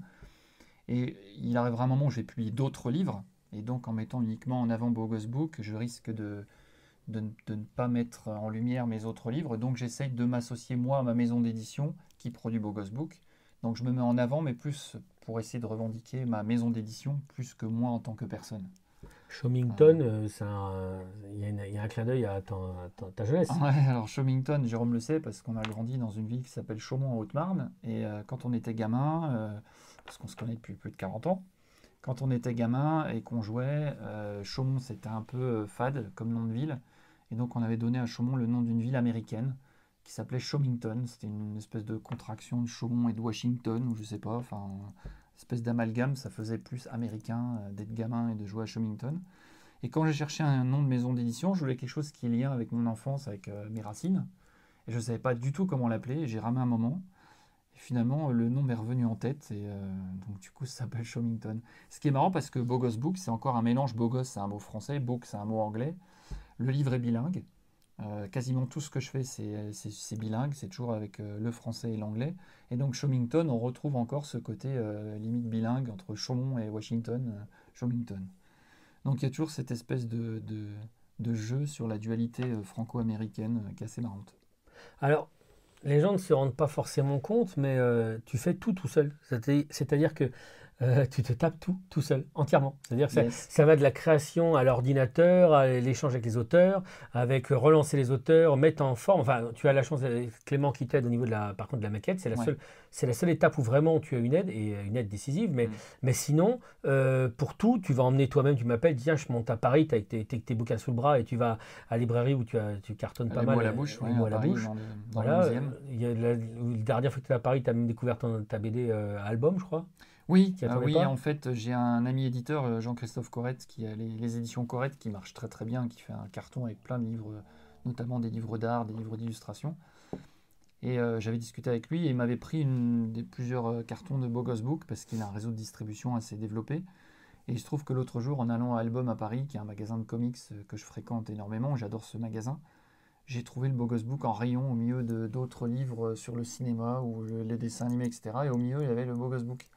Et il arrivera un moment où je vais publier d'autres livres et donc, en mettant uniquement en avant Bogus Book, je risque de, de, ne pas mettre en lumière mes autres livres. Donc, j'essaye de m'associer, moi, à ma maison d'édition qui produit Bogus Book. Donc, je me mets en avant, mais plus pour essayer de revendiquer ma maison d'édition, plus que moi en tant que personne. Shomington, euh, il y, a un clin d'œil à, ta jeunesse. Ouais, alors Shomington, Jérôme le sait, parce qu'on a grandi dans une ville qui s'appelle Chaumont en Haute-Marne. Et euh, quand on était gamin, euh, parce qu'on se connaît depuis plus de 40 ans, quand on était gamin et qu'on jouait, euh, Chaumont c'était un peu euh, fade comme nom de ville. Et donc on avait donné à Chaumont le nom d'une ville américaine qui s'appelait Chaumington. C'était une espèce de contraction de Chaumont et de Washington, ou je sais pas, enfin, une espèce d'amalgame. Ça faisait plus américain euh, d'être gamin et de jouer à Chaumington. Et quand j'ai cherché un nom de maison d'édition, je voulais quelque chose qui est lié avec mon enfance, avec mes racines. Et je ne savais pas du tout comment l'appeler. J'ai ramé un moment finalement, le nom m'est revenu en tête et euh, donc du coup, ça s'appelle Showmington. Ce qui est marrant parce que Bogos Book, c'est encore un mélange. Bogos, c'est un mot français, Book, c'est un mot anglais. Le livre est bilingue. Euh, quasiment tout ce que je fais, c'est bilingue, c'est toujours avec euh, le français et l'anglais. Et donc, Showmington, on retrouve encore ce côté limite bilingue entre Chaumont et Washington, Showmington. Donc, il y a toujours cette espèce de, de jeu sur la dualité franco-américaine qui est assez marrante. Alors, les gens ne se rendent pas forcément compte, mais euh, tu fais tout tout seul. C'est-à-dire que euh, tu te tapes tout, tout seul, entièrement. C'est-à-dire que ça, va de la création à l'ordinateur, à l'échange avec les auteurs, avec relancer les auteurs, mettre en forme. Enfin, tu as la chance, Clément qui t'aide au niveau de la, par contre, de la maquette. C'est la, seule, c'est la seule étape où vraiment tu as une aide, et une aide décisive. Mais, mm. mais sinon, euh, pour tout, tu vas emmener toi-même, tu m'appelles, tiens, je monte à Paris, tu as tes, tes, bouquins sous le bras, et tu vas à la librairie où tu, as, tu cartonnes pas mal. à la bouche, oui, à la bouche. voilà. Il y a la, dernière fois que tu es à Paris, tu as même découvert ta BD album, je crois. Oui, ah oui en fait, j'ai un ami éditeur, Jean-Christophe Corrette, qui a les, éditions Corrette, qui marchent très très bien, qui fait un carton avec plein de livres, notamment des livres d'art, des livres d'illustration. Et j'avais discuté avec lui et il m'avait pris une, des, plusieurs cartons de Bogos Book parce qu'il a un réseau de distribution assez développé. Et il se trouve que l'autre jour, en allant à Album à Paris, qui est un magasin de comics euh, que je fréquente énormément, j'adore ce magasin, j'ai trouvé le Bogos Book en rayon au milieu d'autres livres euh, sur le cinéma ou les dessins animés, etc. Et au milieu, il y avait le Bogos Book.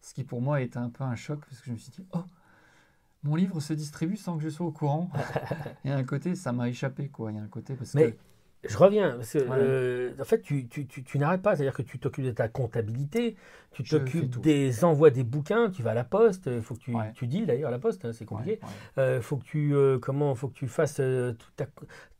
Ce qui pour moi était un peu un choc parce que je me suis dit, oh, mon livre se distribue sans que je sois au courant. Il y a un côté, ça m'a échappé, quoi. Il y a un côté parce que je reviens. Euh, en fait, tu, tu, tu, n'arrêtes pas. C'est-à-dire que tu t'occupes de ta comptabilité, tu t'occupes des envois des bouquins, tu vas à la poste. Il faut que tu, tu dis d'ailleurs à la poste, hein, c'est compliqué. Il euh, faut que tu euh, comment faut que tu fasses tout,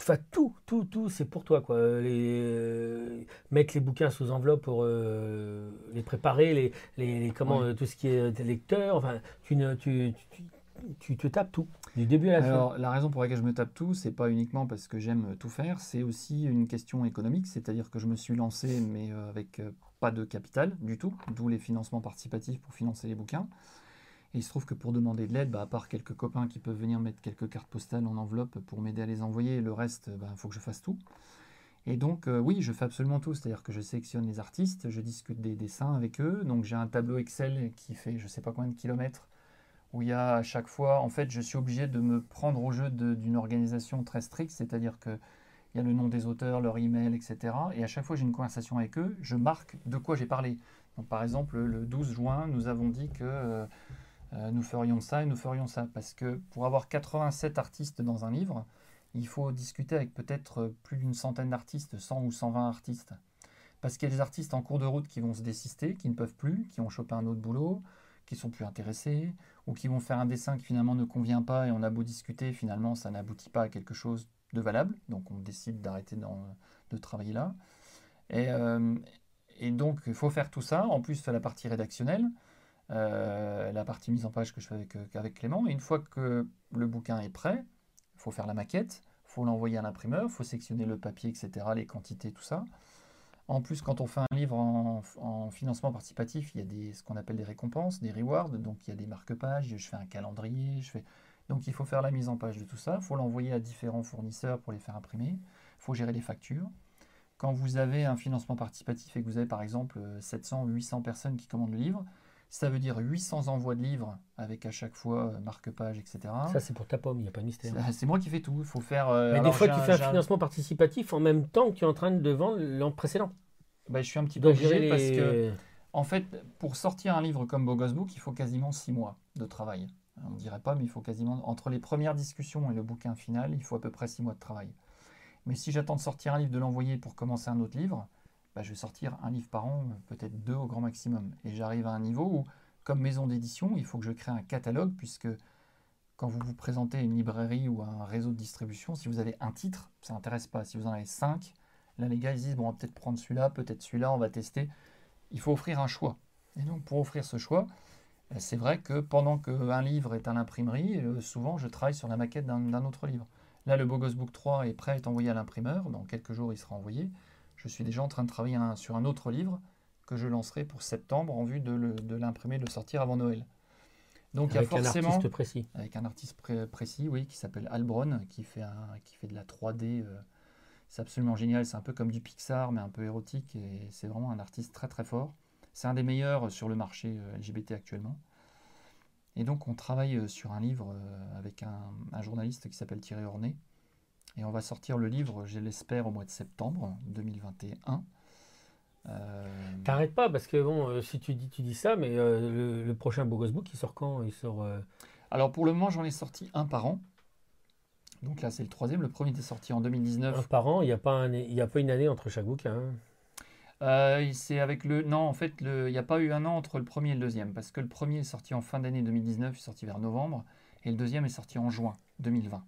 ta, tout, tout, tout, c'est pour toi quoi. Les, mettre les bouquins sous enveloppe pour les préparer, les, les, comment tout ce qui est lecteur. Enfin, tu ne tu, tu te tapes tout, du début à la Alors, la raison pour laquelle je me tape tout, c'est pas uniquement parce que j'aime tout faire, c'est aussi une question économique, c'est-à-dire que je me suis lancé, mais euh, avec euh, pas de capital du tout, d'où les financements participatifs pour financer les bouquins. Et il se trouve que pour demander de l'aide, bah, à part quelques copains qui peuvent venir mettre quelques cartes postales en enveloppe pour m'aider à les envoyer, le reste, il bah, faut que je fasse tout. Et donc, euh, oui, je fais absolument tout. C'est-à-dire que je sélectionne les artistes, je discute des dessins avec eux. Donc, j'ai un tableau Excel qui fait je sais pas combien de kilomètres où il y a à chaque fois, en fait, je suis obligé de me prendre au jeu d'une organisation très stricte, c'est-à-dire que il y a le nom des auteurs, leur email, etc. Et à chaque fois j'ai une conversation avec eux, je marque de quoi j'ai parlé. Donc, par exemple, le 12 juin, nous avons dit que euh, euh, nous ferions ça et nous ferions ça. Parce que pour avoir 87 artistes dans un livre, il faut discuter avec peut-être plus d'une centaine d'artistes, 100 ou 120 artistes. Parce qu'il y a des artistes en cours de route qui vont se désister, qui ne peuvent plus, qui ont chopé un autre boulot, qui sont plus intéressés, ou qui vont faire un dessin qui finalement ne convient pas et on a beau discuter, finalement ça n'aboutit pas à quelque chose de valable, donc on décide d'arrêter de travailler là. Et, euh, et donc il faut faire tout ça, en plus la partie rédactionnelle, euh, la partie mise en page que je fais avec, euh, avec Clément, et une fois que le bouquin est prêt, il faut faire la maquette, il faut l'envoyer à l'imprimeur, il faut sectionner le papier, etc., les quantités, tout ça. En plus, quand on fait un livre en, financement participatif, il y a ce qu'on appelle des récompenses, des rewards. Donc, il y a des marque-pages, je fais un calendrier. Donc, il faut faire la mise en page de tout ça. Il faut l'envoyer à différents fournisseurs pour les faire imprimer. Il faut gérer les factures. Quand vous avez un financement participatif et que vous avez par exemple 700 ou 800 personnes qui commandent le livre, ça veut dire 800 envois de livres avec à chaque fois euh, marque-page, etc. Ça, c'est pour ta pomme, il n'y a pas de mystère. C'est moi qui fais tout. Il faut faire. Euh, Mais des fois, tu fais un financement participatif en même temps que tu es en train de vendre l'an précédent. Bah, je suis un petit peu obligé parce que, en fait, pour sortir un livre comme Bogos Book, il faut quasiment six mois de travail. On ne dirait pas, mais il faut quasiment. Entre les premières discussions et le bouquin final, il faut à peu près six mois de travail. Mais si j'attends de sortir un livre, de l'envoyer pour commencer un autre livre, bah, je vais sortir un livre par an, peut-être deux au grand maximum. Et j'arrive à un niveau où comme maison d'édition, il faut que je crée un catalogue, puisque quand vous vous présentez à une librairie ou à un réseau de distribution, si vous avez un titre, ça n'intéresse pas. Si vous en avez cinq, là les gars ils disent bon on va peut-être prendre celui-là, peut-être celui-là, on va tester. Il faut offrir un choix. Et donc pour offrir ce choix, euh, c'est vrai que pendant qu'un livre est à l'imprimerie, euh, souvent je travaille sur la maquette d'un autre livre. Là le Bogos Book 3 est prêt à être envoyé à l'imprimeur, dans quelques jours il sera envoyé. Je suis déjà en train de travailler sur un autre livre que je lancerai pour septembre en vue de l'imprimer, de, le sortir avant Noël. Donc avec il y a forcément, un artiste précis. Avec un artiste précis, oui, qui s'appelle Albron, qui fait, un, qui fait de la 3D. Euh, c'est absolument génial. C'est un peu comme du Pixar, mais un peu érotique. Et c'est vraiment un artiste très très fort. C'est un des meilleurs sur le marché euh, LGBT actuellement. Et donc on travaille euh, sur un livre avec un, un journaliste qui s'appelle Thierry Ornay. Et on va sortir le livre, je l'espère, au mois de septembre 2021. Euh... T'arrêtes pas parce que bon, euh, si tu dis, tu dis ça, mais euh, le, prochain Bogos Book, il sort quand? Il sort. Euh, Alors pour le moment, j'en ai sorti un par an. Donc là, c'est le troisième. Le premier était sorti en 2019. Un par an, il n'y a, pas a pas une année entre chaque bouquin. Hein? c'est avec le. Non, en fait, il n'y a pas eu un an entre le premier et le deuxième. Parce que le premier est sorti en fin d'année 2019, il est sorti vers novembre. Et le deuxième est sorti en juin 2020.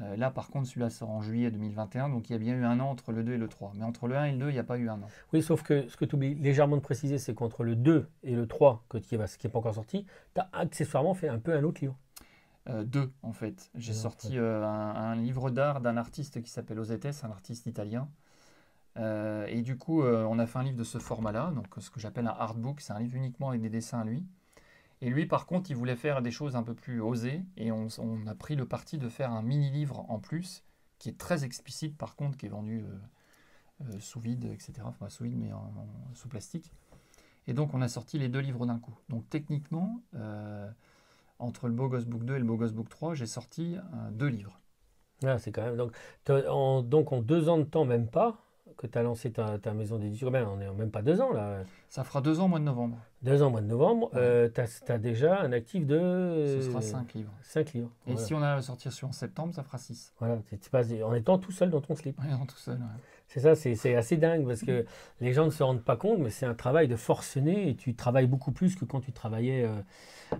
Euh, là, par contre, celui-là sort en juillet 2021, donc il y a bien eu un an entre le 2 et le 3. Mais entre le 1 et le 2, il n'y a pas eu un an. Oui, sauf que ce que tu oublies légèrement de préciser, c'est qu'entre le 2 et le 3, que qui n'est pas encore sorti, tu as accessoirement fait un peu un autre livre. Euh, deux, en fait. J'ai sorti euh, un, livre d'art d'un artiste qui s'appelle Ozetes, un artiste italien. et du coup, on a fait un livre de ce format-là, donc ce que j'appelle un artbook. C'est un livre uniquement avec des dessins à lui. Et lui, par contre, il voulait faire des choses un peu plus osées. Et on, a pris le parti de faire un mini-livre en plus, qui est très explicite, par contre, qui est vendu sous vide, etc. Enfin, sous vide, mais sous plastique. Et donc, on a sorti les deux livres d'un coup. Donc, techniquement, entre le Bogos Book 2 et le Bogos Book 3, j'ai sorti deux livres. Ah, c'est quand même. Donc en, donc, en deux ans de temps, même pas, que tu as lancé ta, ta maison d'édition. Ben, on n'est même pas deux ans là. Ça fera deux ans au mois de novembre. Deux ans au mois de novembre. Euh, tu as, déjà un actif de. Ce sera cinq livres. Cinq livres. Et si on a à sortir sur en septembre, ça fera six. Voilà, en étant tout seul dans ton slip. Oui, en tout seul. C'est ça, c'est assez dingue parce que les gens ne se rendent pas compte, mais c'est un travail de forcené et tu travailles beaucoup plus que quand tu travaillais. Euh,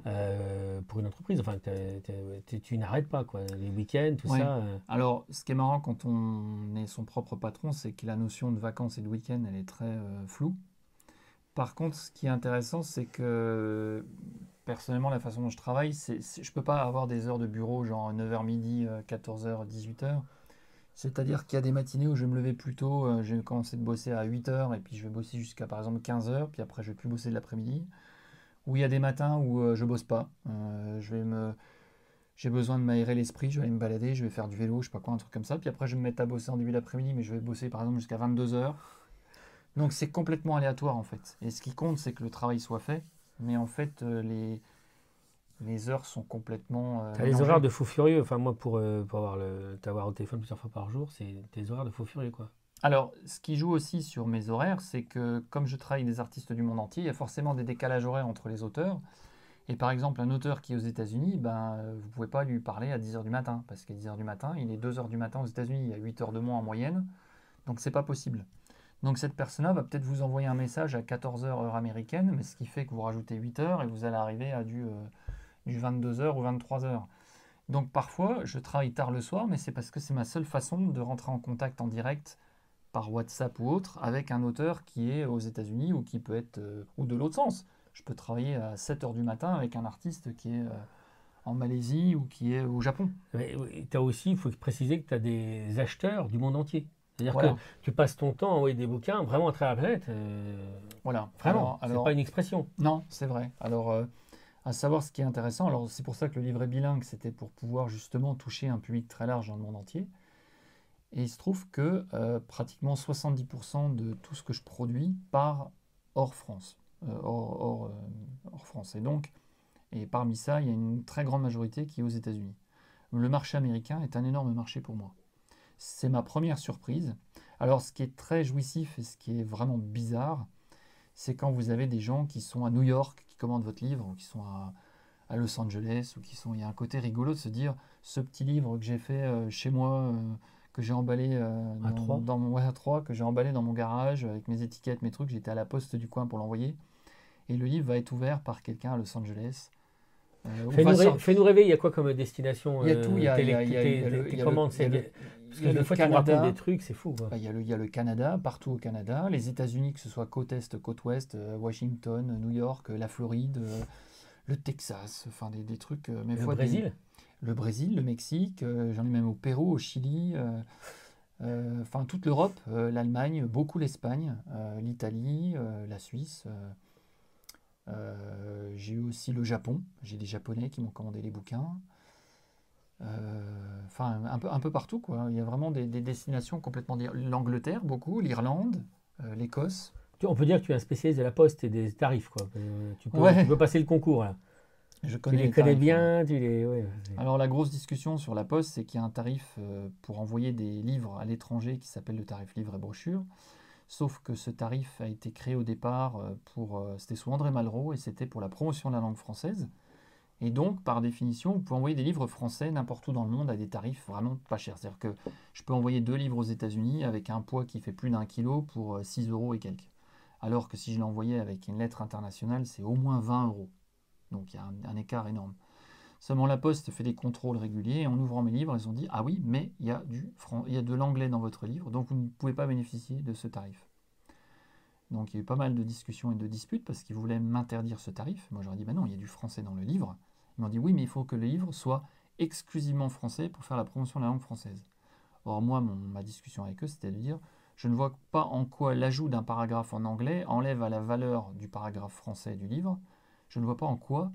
euh, pour une entreprise. Enfin, tu n'arrêtes pas, quoi. Les week-ends, tout ça. Euh. Alors, ce qui est marrant quand on est son propre patron, c'est que la notion de vacances et de week-end, elle est très floue. Par contre, ce qui est intéressant, c'est que personnellement, la façon dont je travaille, c'est, je ne peux pas avoir des heures de bureau, genre 9h midi, 14h, 18h. C'est-à-dire qu'il y a des matinées où je me lever plus tôt, je vais commencer de bosser à 8h et puis je vais bosser jusqu'à par exemple 15h, puis après je vais plus bosser de l'après-midi où il y a des matins où je euh, je bosse pas. Euh, je vais me j'ai besoin de m'aérer l'esprit, je vais aller me balader, je vais faire du vélo, je sais pas quoi, un truc comme ça. Puis après, je vais me mettre à bosser en début d'après-midi, mais je vais bosser par exemple jusqu'à 22h. Donc c'est complètement aléatoire en fait. Et ce qui compte, c'est que le travail soit fait. Mais en fait, euh, les, les heures sont complètement. les horaires de fou furieux. Enfin, moi, pour, pour avoir le, t'avoir au téléphone plusieurs fois par jour, c'est tes horaires de fou furieux, quoi. Alors, ce qui joue aussi sur mes horaires, c'est que comme je travaille des artistes du monde entier, il y a forcément des décalages horaires entre les auteurs. Et par exemple, un auteur qui est aux États-Unis, ben, vous ne pouvez pas lui parler à 10h du matin, parce qu'à 10h du matin, il est 2h du matin aux États-Unis, il y a 8 heures de moins en moyenne, donc c'est pas possible. Donc cette personne-là va peut-être vous envoyer un message à 14h heure américaine, mais ce qui fait que vous rajoutez 8 heures et vous allez arriver à du, euh, du 22h ou 23h. Donc parfois, je travaille tard le soir, mais c'est parce que c'est ma seule façon de rentrer en contact en direct par WhatsApp ou autre avec un auteur qui est aux États-Unis ou qui peut être euh, ou de l'autre sens. Je peux travailler à 7 heures du matin avec un artiste qui est euh, en Malaisie ou qui est au Japon. Tu as aussi, il faut préciser que tu as des acheteurs du monde entier. C'est-à-dire que tu passes ton temps à envoyer des bouquins vraiment à travers la planète. Euh, voilà. Vraiment, c'est pas une expression. Non, c'est vrai. Alors, à savoir ce qui est intéressant, alors c'est pour ça que le livre est bilingue, c'était pour pouvoir justement toucher un public très large dans le monde entier. Et il se trouve que euh, pratiquement 70% de tout ce que je produis part hors France. Euh, hors, euh, hors, France. Et donc, et parmi ça, il y a une très grande majorité qui est aux États-Unis. Le marché américain est un énorme marché pour moi. C'est ma première surprise. Alors, ce qui est très jouissif et ce qui est vraiment bizarre, c'est quand vous avez des gens qui sont à New York, commandent votre livre, ou qui sont à, à Los Angeles, ou qui sont. Il y a un côté rigolo de se dire ce petit livre que j'ai fait chez moi que j'ai emballé euh, dans, dans, mon à 3 que j'ai emballé dans mon garage avec mes étiquettes, mes trucs. J'étais à la poste du coin pour l'envoyer. Et le livre va être ouvert par quelqu'un à Los Angeles. Euh, Fais-nous rêver, il y a quoi comme destination Il y a tout, il y a, tes commandes. Parce que des fois, Canada, des trucs, c'est fou. Bah, il, y a le, il y a le Canada, partout au Canada, les États-Unis, que ce soit côte est, côte ouest, euh, Washington, New York, la Floride, le Texas, enfin des, des trucs. mais le Brésil le Brésil, le Mexique, euh, j'en ai même au Pérou, au Chili, euh, euh, enfin toute l'Europe, l'Allemagne, beaucoup l'Espagne, l'Italie, la Suisse. j'ai eu aussi le Japon, j'ai des Japonais qui m'ont commandé les bouquins. Enfin, un peu, un peu partout, quoi. Il y a vraiment des, destinations complètement. L'Angleterre, beaucoup, l'Irlande, l'Écosse. On peut dire que tu es un spécialiste de la poste et des tarifs, quoi. Tu peux, tu peux passer le concours, là. Je connais tu les, connais bien, tu les... Alors la grosse discussion sur la Poste, c'est qu'il y a un tarif euh, pour envoyer des livres à l'étranger qui s'appelle le tarif livre et brochure. Sauf que ce tarif a été créé au départ euh, pour... Euh, c'était sous André Malraux et c'était pour la promotion de la langue française. Et donc, par définition, vous pouvez envoyer des livres français n'importe où dans le monde à des tarifs vraiment pas chers. C'est-à-dire que je peux envoyer deux livres aux États-Unis avec un poids qui fait plus d'un kilo pour 6 euros et quelques. Alors que si je l'envoyais avec une lettre internationale, c'est au moins 20 euros. Donc il y a un, écart énorme. Seulement la Poste fait des contrôles réguliers et en ouvrant mes livres, ils ont dit Ah oui, mais il y a, du, il y a de l'anglais dans votre livre, donc vous ne pouvez pas bénéficier de ce tarif. Donc il y a eu pas mal de discussions et de disputes parce qu'ils voulaient m'interdire ce tarif. Moi j'aurais dit Bah non, il y a du français dans le livre. Ils m'ont dit Oui, mais il faut que le livre soit exclusivement français pour faire la promotion de la langue française. Or moi, ma discussion avec eux, c'était de dire Je ne vois pas en quoi l'ajout d'un paragraphe en anglais enlève à la valeur du paragraphe français du livre. Je ne vois pas en quoi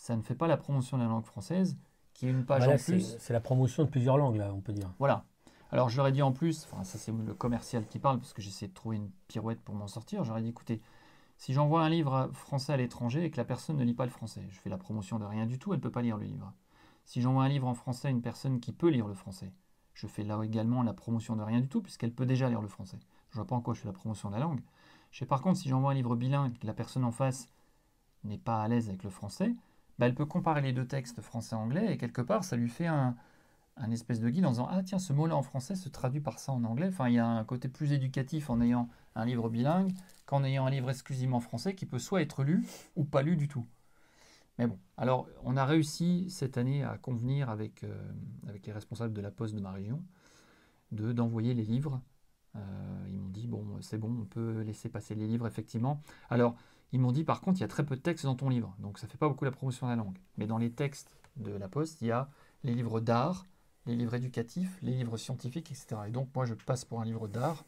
ça ne fait pas la promotion de la langue française, qui est une page en plus. C'est la promotion de plusieurs langues, là, on peut dire. Voilà. Alors j'aurais dit en plus, enfin ça c'est le commercial qui parle, parce que j'essaie de trouver une pirouette pour m'en sortir, j'aurais dit écoutez, si j'envoie un livre français à l'étranger et que la personne ne lit pas le français, je fais la promotion de rien du tout, elle ne peut pas lire le livre. Si j'envoie un livre en français à une personne qui peut lire le français, je fais là également la promotion de rien du tout, puisqu'elle peut déjà lire le français. Je vois pas en quoi je fais la promotion de la langue. Je par contre, si j'envoie un livre bilingue et que la personne en face n'est pas à l'aise avec le français, bah, elle peut comparer les deux textes français-anglais et quelque part, ça lui fait un, un espèce de guide en disant Ah, tiens, ce mot-là en français se traduit par ça en anglais. Enfin, il y a un côté plus éducatif en ayant un livre bilingue qu'en ayant un livre exclusivement français qui peut soit être lu ou pas lu du tout. Mais bon, alors on a réussi cette année à convenir avec, euh, avec les responsables de la Poste de ma région de d'envoyer les livres. Euh, ils m'ont dit bon, c'est bon, on peut laisser passer les livres effectivement. Alors ils m'ont dit par contre, il y a très peu de textes dans ton livre, donc ça fait pas beaucoup la promotion de la langue. Mais dans les textes de la Poste, il y a les livres d'art, les livres éducatifs, les livres scientifiques, etc. Et donc moi je passe pour un livre d'art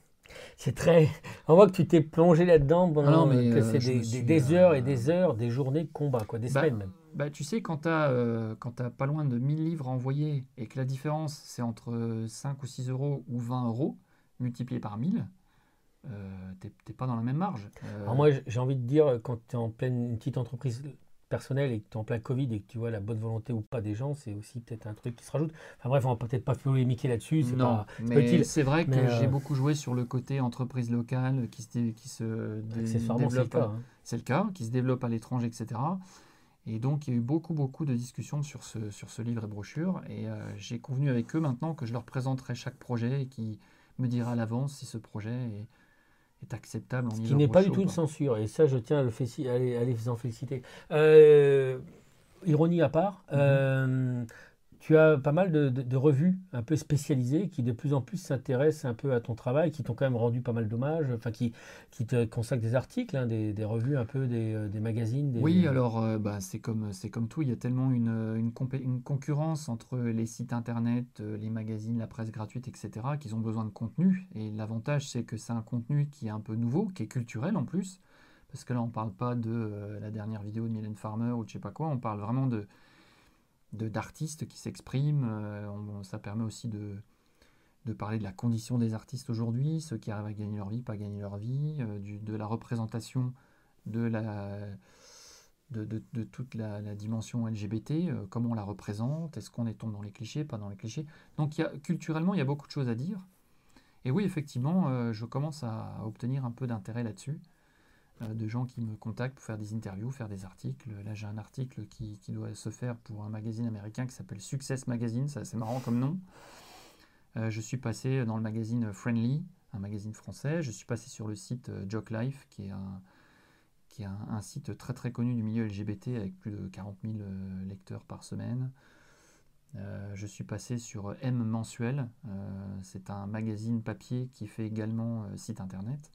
c'est très. On voit que tu t'es plongé là-dedans pendant que euh, c'est des, heures et euh, des heures, des journées de combat, quoi, des bah, semaines même. Bah, tu sais, quand tu as, euh, pas loin de 1000 livres à envoyer et que la différence c'est entre 5 ou 6 euros ou 20 euros multiplié par 1000, euh, t'es pas dans la même marge. Alors moi, j'ai envie de dire, quand tu es en pleine petite entreprise personnel et que tu es en plein Covid et que tu vois la bonne volonté ou pas des gens, c'est aussi peut-être un truc qui se rajoute. Enfin bref, on va peut-être pas polémiquer là-dessus. Non, mais c'est vrai que j'ai euh, beaucoup joué sur le côté entreprise locale qui se, qui se développe. Hein. C'est le, cas, qui se développe à l'étranger, etc. Et donc, il y a eu beaucoup, beaucoup de discussions sur ce, sur ce livre et brochure. Et euh, j'ai convenu avec eux maintenant que je leur présenterai chaque projet et qui me dira à l'avance si ce projet est, est acceptable. Ce qui n'est pas du tout une censure, et ça je tiens à, le à, les, en féliciter. Euh, ironie à part, mhm. euh, tu as pas mal de, revues un peu spécialisées qui de plus en plus s'intéressent un peu à ton travail, qui t'ont quand même rendu pas mal d'hommages, enfin qui, te consacrent des articles, hein, des, des, revues un peu, des, euh, des magazines. Oui, alors euh, bah, c'est comme, comme tout, il y a tellement une, une, concurrence entre les sites internet, euh, les magazines, la presse gratuite, etc., qu'ils ont besoin de contenu. Et l'avantage, c'est que c'est un contenu qui est un peu nouveau, qui est culturel en plus. Parce que là, on ne parle pas de la dernière vidéo de Mylène Farmer ou de je sais pas quoi, on parle vraiment de, d'artistes qui s'expriment. Euh, ça permet aussi de, parler de la condition des artistes aujourd'hui, ceux qui arrivent à gagner leur vie, pas gagner leur vie, euh, de la représentation de, la, de, toute la, dimension LGBT, euh, comment on la représente, est-ce qu'on est tombé dans les clichés, pas dans les clichés. Donc y a, culturellement, il y a beaucoup de choses à dire. Et oui, effectivement, je commence à obtenir un peu d'intérêt là-dessus. Euh, de gens qui me contactent pour faire des interviews, faire des articles. Là, j'ai un article qui, doit se faire pour un magazine américain qui s'appelle Success Magazine, c'est assez marrant comme nom. Euh, je suis passé dans le magazine Friendly, un magazine français. Je suis passé sur le site euh, Joke Life, qui est un, qui est un, site très très connu du milieu LGBT avec plus de 40 000 lecteurs par semaine. je suis passé sur M Mensuel, c'est un magazine papier qui fait également site internet.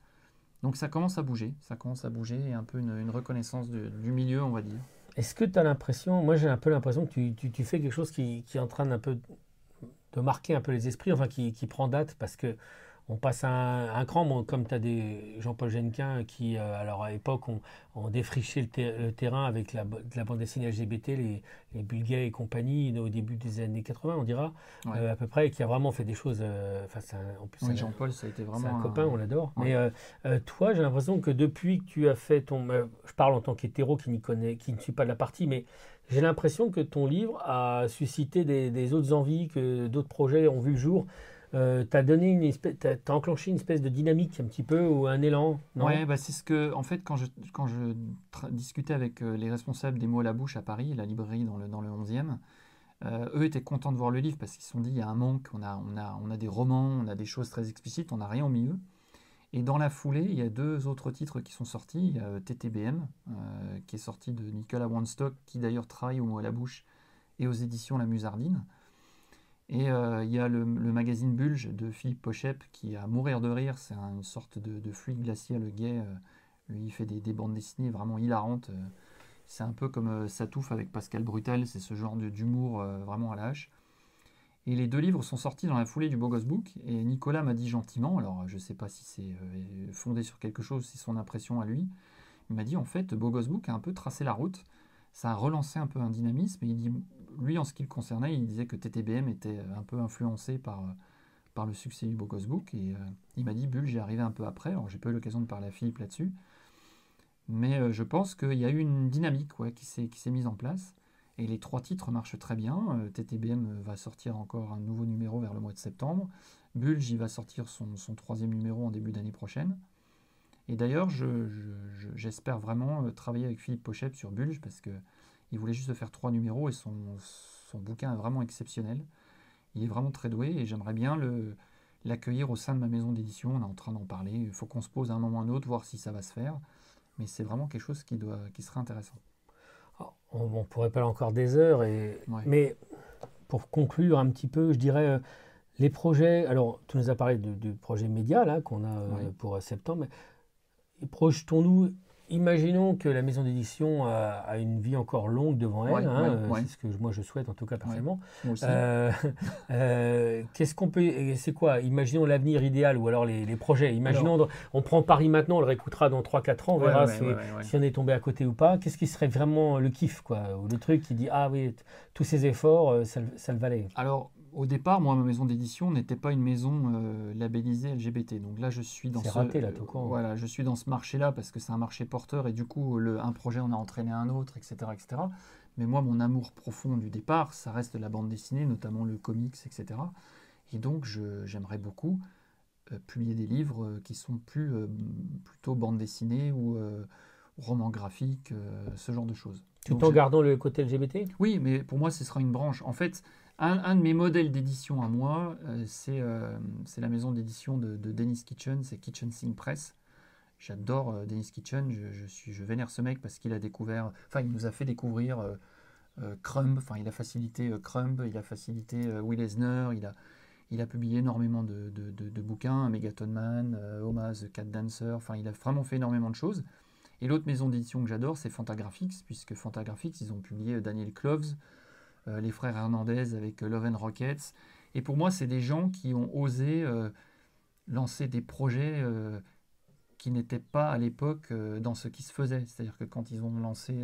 Donc ça commence à bouger, ça commence à bouger et un peu une, reconnaissance du milieu, on va dire. Est-ce que tu as l'impression, moi j'ai un peu l'impression que tu, tu, fais quelque chose qui, qui, est en train un peu de marquer un peu les esprits, enfin qui, qui prend date parce que on passe un, un cran, comme tu as des Jean-Paul Genquin qui, euh, alors à l'époque, ont, défriché le, terrain avec la, la bande dessinée LGBT, les, les Bulgares et compagnie, au début des années 80, on dira, euh, à peu près, qui a vraiment fait des choses. Euh, en plus, Jean-Paul, ça a été vraiment. un copain, on l'adore. Mais toi, j'ai l'impression que depuis que tu as fait ton. je parle en tant qu'hétéro qui, n'y connaît, qui ne suit pas de la partie, mais j'ai l'impression que ton livre a suscité des, des autres envies, que d'autres projets ont vu le jour. Euh, tu as donné une espèce, as, enclenché une espèce de dynamique un petit peu ou un élan Oui, bah c'est ce que, en fait, quand je, quand je discutais avec euh, les responsables des mots à la bouche à Paris, la librairie dans le, dans le 11e, euh, eux étaient contents de voir le livre parce qu'ils se sont dit il y a un manque, on a, on, a, on a des romans, on a des choses très explicites, on n'a rien au milieu. Et dans la foulée, il y a deux autres titres qui sont sortis. Il y a TTBM, qui est sorti de Nicolas Wanstock, qui d'ailleurs travaille au mot à la bouche et aux éditions La Musardine. Et euh, il y a le, magazine Bulge de Philippe Pochep qui a mourir de rire. C'est une sorte de, fluide glacial gay. Euh, lui, il fait des, bandes dessinées vraiment hilarantes. Euh. c'est un peu comme Satouf avec Pascal Brutal. C'est ce genre d'humour vraiment à la hache. Et les deux livres sont sortis dans la foulée du Bogos Book. Et Nicolas m'a dit gentiment, alors je ne sais pas si c'est fondé sur quelque chose, si c'est son impression à lui, il m'a dit en fait, Bogos Book a un peu tracé la route. Ça a relancé un peu un dynamisme. Et il dit, lui, en ce qui le concernait, il disait que TTBM était un peu influencé par, par le succès du Bogos Book. Et euh, il m'a dit, Bulle, j'ai arrivé un peu après. Alors j'ai pas eu l'occasion de parler à Philippe là-dessus. Mais euh, je pense qu'il y a eu une dynamique qui s'est mise en place. Et les trois titres marchent très bien. Euh, TTBM va sortir encore un nouveau numéro vers le mois de septembre. Bulge, il va sortir son, troisième numéro en début d'année prochaine. Et d'ailleurs, j'espère vraiment euh, travailler avec Philippe Pochette sur Bulge parce qu'il voulait juste faire trois numéros et son, bouquin est vraiment exceptionnel. Il est vraiment très doué et j'aimerais bien l'accueillir au sein de ma maison d'édition. On est en train d'en parler. Il faut qu'on se pose à un moment ou à un autre, voir si ça va se faire. Mais c'est vraiment quelque chose qui, doit, qui serait intéressant on, pourrait parler encore des heures, et, mais pour conclure un petit peu, je dirais euh, les projets. Alors, tu nous as parlé du, projet média là qu'on a euh, pour septembre. Projetons-nous imaginons que la maison d'édition a, une vie encore longue devant elle, hein, euh, c'est ce que moi je souhaite en tout cas personnellement. Euh, euh, qu'est-ce qu'on peut, c'est quoi? Imaginons l'avenir idéal ou alors les, projets. Imaginons, on prend Paris maintenant, on le réécoutera dans 3-4 ans, on verra si, on est tombé à côté ou pas. Qu'est-ce qui serait vraiment le kiff, quoi, ou le truc qui dit ah oui, tous ces efforts, ça, ça le valait. Alors au départ, moi, ma maison d'édition n'était pas une maison euh, labellisée LGBT. Donc là, je suis dans ce, raté, là, tout voilà, je suis dans ce marché-là parce que c'est un marché porteur et du coup, le, un projet en a entraîné un autre, etc., etc. Mais moi, mon amour profond du départ, ça reste la bande dessinée, notamment le comics, etc. Et donc, j'aimerais beaucoup euh, publier des livres euh, qui sont plus plutôt bande dessinée ou romans graphiques, ce genre de choses. Tout en gardant le côté LGBT Oui, mais pour moi, ce sera une branche. En fait, un, de mes modèles d'édition à moi, euh, euh, c'est la maison d'édition de, Dennis Kitchen, c'est Kitchen Sing Press. J'adore euh, Dennis Kitchen, je, vénère ce mec parce qu'il a découvert, enfin il nous a fait découvrir Crumb, enfin il a facilité Crumb, il a facilité Will Eisner, il a, publié énormément de, de bouquins, Megaton Man, Oma the Cat Dancer, enfin il a vraiment fait énormément de choses. Et l'autre maison d'édition que j'adore, c'est Fantagraphics, puisque Fantagraphics, ils ont publié Daniel Cloves, euh, les frères Hernandez avec euh, Love and Rockets. Et pour moi, c'est des gens qui ont osé euh, lancer des projets qui n'étaient pas à l'époque dans ce qui se faisait. C'est-à-dire que quand ils ont lancé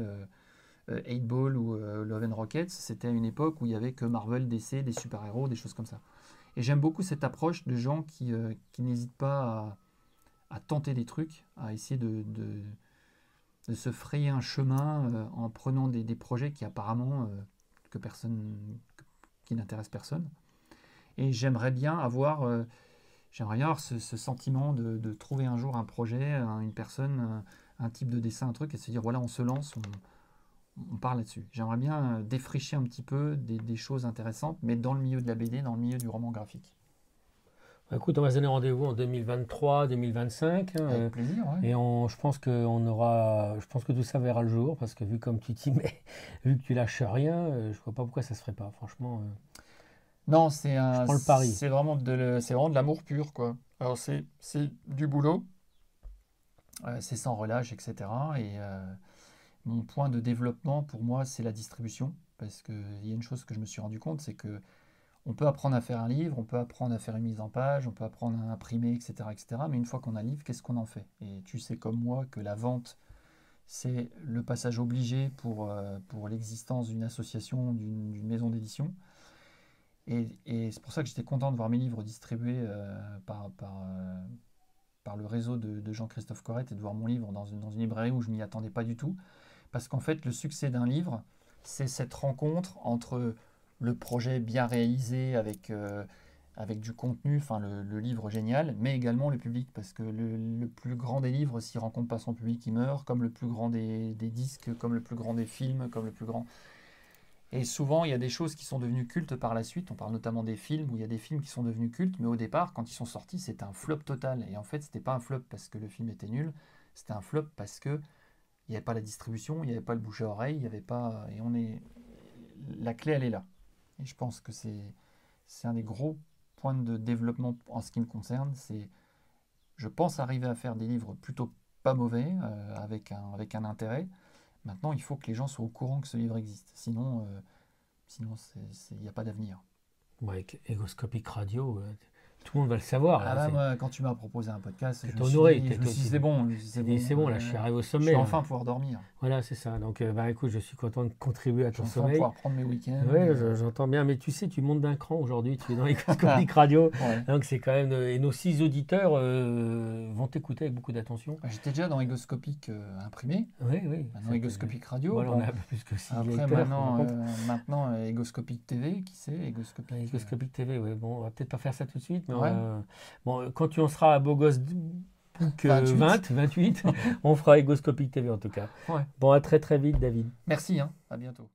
8 Ball ou Love and Rockets, c'était à une époque où il n'y avait que Marvel, DC, des super-héros, des choses comme ça. Et j'aime beaucoup cette approche de gens qui, n'hésitent pas à, tenter des trucs, à essayer de, de, se frayer un chemin en prenant des, des projets qui apparemment personne, qui n'intéresse personne. Et j'aimerais bien avoir, euh, j'aimerais ce, sentiment de, trouver un jour un projet, une personne, un, type de dessin, un truc, et se dire voilà, on se lance, on, on là-dessus. J'aimerais bien euh, défricher un petit peu des, choses intéressantes, mais dans le milieu de la BD, dans le milieu du roman graphique. Bah, écoute, on va se donner rendez-vous en 2023, 2025. Hein, Avec euh, plaisir, Et on, je pense qu'on aura, je pense que tout ça verra le jour parce que vu comme tu t'y mets, vu que tu lâches rien, euh, je vois pas pourquoi ça se ferait pas. Franchement. Euh. non, c'est un. le pari. C'est vraiment de, c'est vraiment de l'amour pur, quoi. Alors c'est, c'est du boulot, c'est sans relâche, etc. Et mon point de développement pour moi, c'est la distribution, parce qu'il y a une chose que je me suis rendu compte, c'est que on peut apprendre à faire un livre, on peut apprendre à faire une mise en page, on peut apprendre à imprimer, etc. mais une fois qu'on a un livre, qu'est-ce qu'on en fait? Et tu sais comme moi que la vente, c'est le passage obligé pour, euh, l'existence d'une association, d'une maison d'édition. Et, c'est pour ça que j'étais content de voir mes livres distribués euh, par, euh, par, le réseau de, Jean-Christophe Corrette et de voir mon livre dans une, dans une librairie où je ne m'y attendais pas du tout. Parce qu'en fait, le succès d'un livre, c'est cette rencontre entre le projet bien réalisé avec, euh, avec du contenu, enfin le, livre génial, mais également le public, parce que le, plus grand des livres, s'il rencontre pas son public, il meurt, comme le plus grand des, disques, comme le plus grand des films, comme le plus grand... Et souvent, il y a des choses qui sont devenues cultes par la suite. On parle notamment des films, où il y a des films qui sont devenus cultes, mais au départ, quand ils sont sortis, c'était un flop total. Et en fait, c'était pas un flop parce que le film était nul, c'était un flop parce que il n'y avait pas la distribution, il n'y avait pas le bouche à oreille, il n'y avait pas... Et on est... La clé, elle est là. Et je pense que c'est un des gros points de développement en ce qui me concerne. C'est, je pense arriver à faire des livres plutôt pas mauvais, euh, avec, un, avec un intérêt. Maintenant, il faut que les gens soient au courant que ce livre existe. Sinon, euh, sinon il n'y a pas d'avenir. avec Égoscopique Radio, tout le monde va le savoir. Ah là, bah, moi, quand tu m'as proposé un podcast, je me suis honoré, dit, je suis dit, aussi- c'est bon. c'est dit, c'est bon, là, je suis arrivé au Je sommet. vais là. enfin pouvoir dormir. Voilà, c'est ça. Donc, euh, bah, écoute, je suis content de contribuer à Je ton vais enfin sommeil. pouvoir prendre mes week-ends. Oui, Euh, j'entends bien. Mais tu sais, tu montes d'un cran aujourd'hui. Tu es dans Égoscopique Radio. ouais. Donc, c'est quand même. euh, Et nos six auditeurs euh, vont t'écouter avec beaucoup d'attention. Bah, J'étais déjà dans Égoscopique euh, imprimé, Oui, oui. maintenant Égoscopique radio. Voilà, Bon, on a un peu plus que six Après, maintenant, euh, maintenant euh, Égoscopique TV, qui c'est Égoscopique, euh, TV, oui. Bon, on va peut-être pas faire ça tout de suite, Ouais. bon, euh, quand tu en seras à Beau Gosse euh, 28. 20, 28, on fera Égoscopique TV en tout cas. Ouais. Bon, à très très vite, David. Merci, hein. à bientôt.